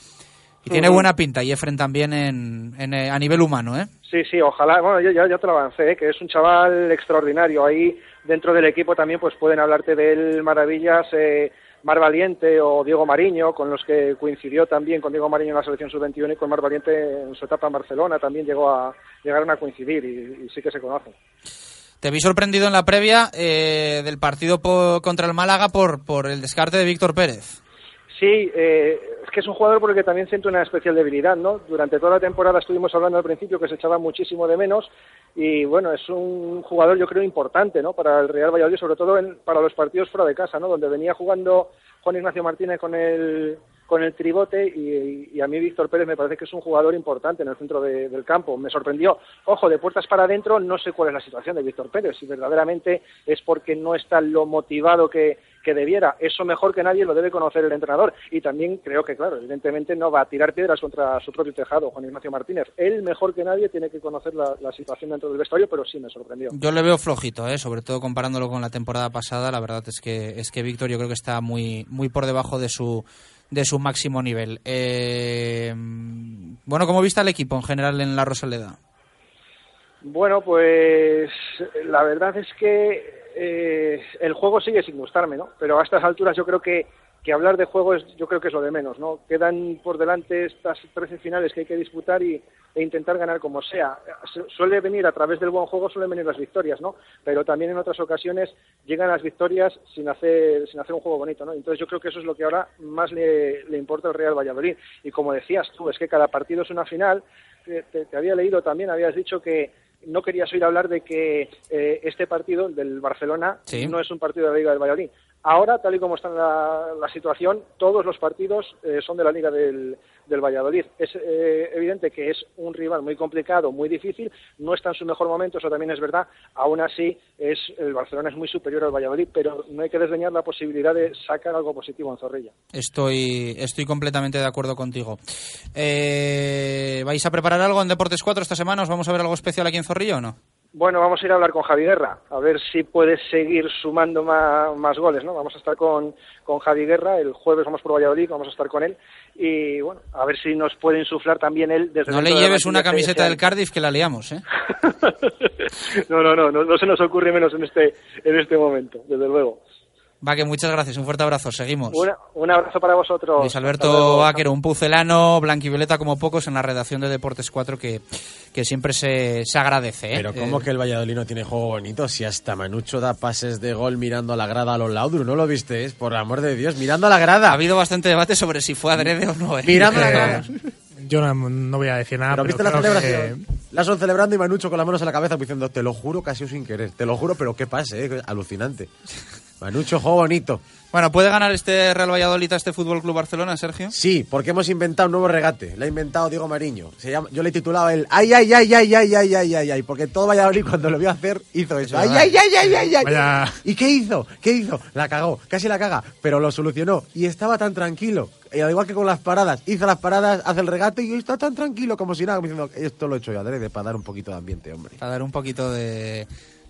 Speaker 1: y tiene buena pinta Jeffren también en, en, eh, a nivel humano, ¿eh?
Speaker 25: Sí, sí, ojalá, bueno, yo ya, ya te lo avancé, ¿eh? que es un chaval extraordinario. Ahí dentro del equipo también pues pueden hablarte de él maravillas, eh, Mar Valiente o Diego Mariño, con los que coincidió también con Diego Mariño en la selección sub-21 y con Mar Valiente en su etapa en Barcelona también llegó a llegaron a coincidir y, sí que se conocen.
Speaker 1: Te vi sorprendido en la previa eh, del partido contra el Málaga por, por el descarte de Víctor Pérez.
Speaker 25: Sí, eh, es que es un jugador por el que también siento una especial debilidad, ¿no? Durante toda la temporada estuvimos hablando al principio que se echaba muchísimo de menos y bueno, es un jugador yo creo importante, ¿no? Para el Real Valladolid, sobre todo en- para los partidos fuera de casa, ¿no? Donde venía jugando Juan Ignacio Martínez con el con el tribote y, a mí Víctor Pérez me parece que es un jugador importante en el centro de- del campo. Me sorprendió. Ojo, de puertas para adentro no sé cuál es la situación de Víctor Pérez, si verdaderamente es porque no está lo motivado que, que debiera. Eso mejor que nadie lo debe conocer el entrenador. Y también creo que, claro, evidentemente no va a tirar piedras contra su propio tejado, Juan Ignacio Martínez. Él mejor que nadie tiene que conocer la, la situación dentro del vestuario, pero sí me sorprendió.
Speaker 1: Yo le veo flojito, ¿eh? sobre todo comparándolo con la temporada pasada. La verdad es que es que Víctor yo creo que está muy muy por debajo de su de su máximo nivel. Eh, bueno, ¿cómo viste al equipo en general en la Rosaleda?
Speaker 25: Bueno, pues la verdad es que eh, el juego sigue sin gustarme, ¿no? Pero a estas alturas yo creo que que hablar de juegos yo creo que es lo de menos, ¿no? Quedan por delante estas 13 finales que hay que disputar y, e intentar ganar como sea. Su- Suele venir a través del buen juego, suelen venir las victorias, ¿no? Pero también en otras ocasiones llegan las victorias sin hacer, sin hacer un juego bonito, ¿no? Entonces yo creo que eso es lo que ahora más le, le importa al Real Valladolid. Y como decías tú, es que cada partido es una final. Te, te- te había leído también, habías dicho que no querías oír hablar de que eh, este partido del Barcelona
Speaker 1: Sí.
Speaker 25: no es un partido de la Liga del Valladolid. Ahora, tal y como está la, situación, todos los partidos eh, son de la Liga del, del Valladolid. Es eh, evidente que es un rival muy complicado, muy difícil, no está en su mejor momento, eso también es verdad. Aún así, es, el Barcelona es muy superior al Valladolid, pero no hay que desdeñar la posibilidad de sacar algo positivo en Zorrilla.
Speaker 1: Estoy, estoy completamente de acuerdo contigo. Eh, ¿Vais a preparar algo en Deportes 4 esta semana? ¿Os vamos a ver algo especial aquí en Zorrillo o no?
Speaker 25: Bueno, vamos a ir a hablar con Javi Guerra, a ver si puede seguir sumando ma- más, goles, ¿no? Vamos a estar con, con Javi Guerra, el jueves vamos por Valladolid, vamos a estar con él, y bueno, a ver si nos puede insuflar también él desde
Speaker 1: No le lleves una camiseta del Cardiff que la liamos, ¿eh?
Speaker 25: No, no, no, no, no se nos ocurre menos en este, en este momento, desde luego.
Speaker 1: Va, que muchas gracias, un fuerte abrazo, seguimos.
Speaker 25: Una- un abrazo para vosotros.
Speaker 1: Luis Alberto. Áquero, un pucelano, blanquivioleta como pocos en la redacción de Deportes 4 que, que siempre se, se agradece. ¿eh?
Speaker 30: Pero ¿cmo
Speaker 1: Eh,
Speaker 30: que el Valladolid no tiene juego bonito? Si hasta Manucho da pases de gol mirando a la grada a los Laudru, ¿no lo viste? Es por amor de Dios, mirando a la grada.
Speaker 1: Ha habido bastante debate sobre si fue adrede o no. ¿eh?
Speaker 30: Mirando a la
Speaker 29: Eh,
Speaker 30: grada.
Speaker 29: Yo no, no voy a decir nada,
Speaker 30: Pero
Speaker 29: pero,
Speaker 30: viste la celebración. La son celebrando y Manucho con las manos a la cabeza diciendo, te lo juro sido sin querer. Te lo juro, pero qué pase, eh? alucinante. Manucho, juego bonito.
Speaker 1: Bueno, ¿puede ganar este Real Valladolid a este Fútbol Club Barcelona, Sergio?
Speaker 30: Sí, porque hemos inventado un nuevo regate. Lo ha inventado Diego Mariño. Se llama, yo le he titulado el ay, ay, ay, ay, ay, ay, ay, ay, ay, porque todo Valladolid cuando lo vio hacer hizo eso. Ay, ay, ay, ay, ay, ay.
Speaker 29: Vaya.
Speaker 30: ¿Y qué hizo? ¿Qué hizo? La cagó, casi la caga, pero lo solucionó y estaba tan tranquilo. Y al igual que con las paradas, hizo las paradas, hace el regate y está tan tranquilo como si nada, como diciendo, esto lo he hecho yo adrede para dar un poquito de ambiente, hombre.
Speaker 1: Para dar un poquito de,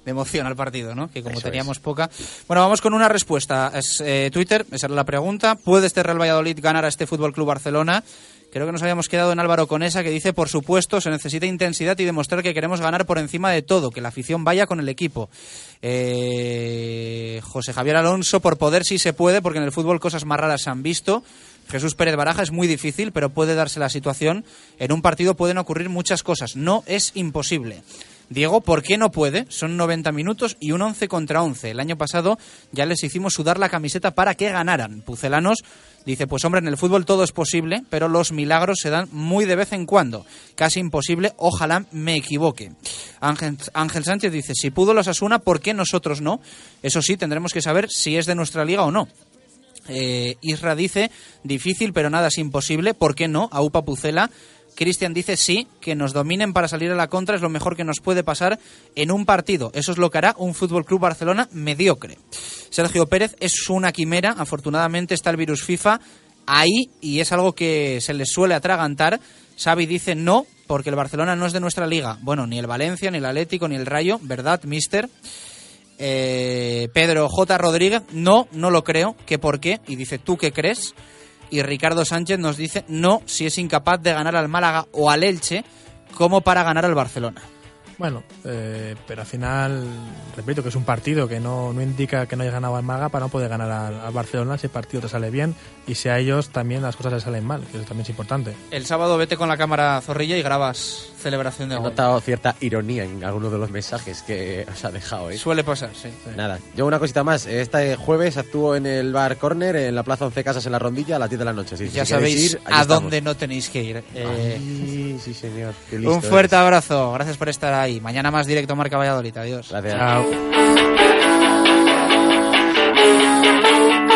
Speaker 1: de emoción al partido, ¿no? Que como
Speaker 30: Eso
Speaker 1: teníamos
Speaker 30: es.
Speaker 1: poca. Bueno, vamos con una respuesta. Es eh, Twitter, esa era la pregunta. ¿Puede este Real Valladolid ganar a este Fútbol Club Barcelona? Creo que nos habíamos quedado en Álvaro Conesa que dice, por supuesto, se necesita intensidad y demostrar que queremos ganar por encima de todo, que la afición vaya con el equipo. Eh, José Javier Alonso, por poder sí se puede, porque en el fútbol cosas más raras se han visto. Jesús Pérez Baraja es muy difícil, pero puede darse la situación. En un partido pueden ocurrir muchas cosas. No es imposible. Diego, ¿por qué no puede? Son 90 minutos y un 11 contra 11. El año pasado ya les hicimos sudar la camiseta para que ganaran. Pucelanos dice, pues hombre, en el fútbol todo es posible, pero los milagros se dan muy de vez en cuando. Casi imposible, ojalá me equivoque. Ángel, Ángel Sánchez dice, si pudo los Asuna, ¿por qué nosotros no? Eso sí, tendremos que saber si es de nuestra liga o no. Eh, Isra dice, difícil, pero nada es imposible. ¿Por qué no? Aupa Pucela. Cristian dice sí, que nos dominen para salir a la contra es lo mejor que nos puede pasar en un partido. Eso es lo que hará un Fútbol Club Barcelona mediocre. Sergio Pérez es una quimera. Afortunadamente está el virus FIFA ahí y es algo que se les suele atragantar. Xavi dice no, porque el Barcelona no es de nuestra liga. Bueno, ni el Valencia, ni el Atlético, ni el Rayo, ¿verdad, mister? Eh, Pedro J. Rodríguez, no, no lo creo. ¿Que por qué? Y dice, ¿tú qué crees? Y Ricardo Sánchez nos dice, no, si es incapaz de ganar al Málaga o al Elche, como para ganar al Barcelona.
Speaker 29: Bueno, eh, pero al final, repito que es un partido que no, no indica que no haya ganado al Maga para no poder ganar al, al Barcelona si el partido te sale bien y si a ellos también las cosas les salen mal, que eso también es importante.
Speaker 1: El sábado vete con la cámara zorrilla y grabas celebración de
Speaker 30: He
Speaker 1: gol.
Speaker 30: notado cierta ironía en algunos de los mensajes que os ha dejado, ¿eh?
Speaker 1: Suele pasar, sí.
Speaker 30: Nada, yo una cosita más. Este jueves actúo en el bar Corner en la Plaza 11 Casas en la Rondilla a las 10 de la noche. Que
Speaker 1: Ya
Speaker 30: si
Speaker 1: sabéis
Speaker 30: ir, ahí
Speaker 1: a
Speaker 30: estamos.
Speaker 1: dónde no tenéis que ir. Eh,
Speaker 30: Ay, sí, señor. Qué listo
Speaker 1: un fuerte
Speaker 30: eres.
Speaker 1: abrazo, gracias por estar ahí. Mañana más directo Marca Valladolid. Adiós.
Speaker 30: Gracias.
Speaker 29: Chao.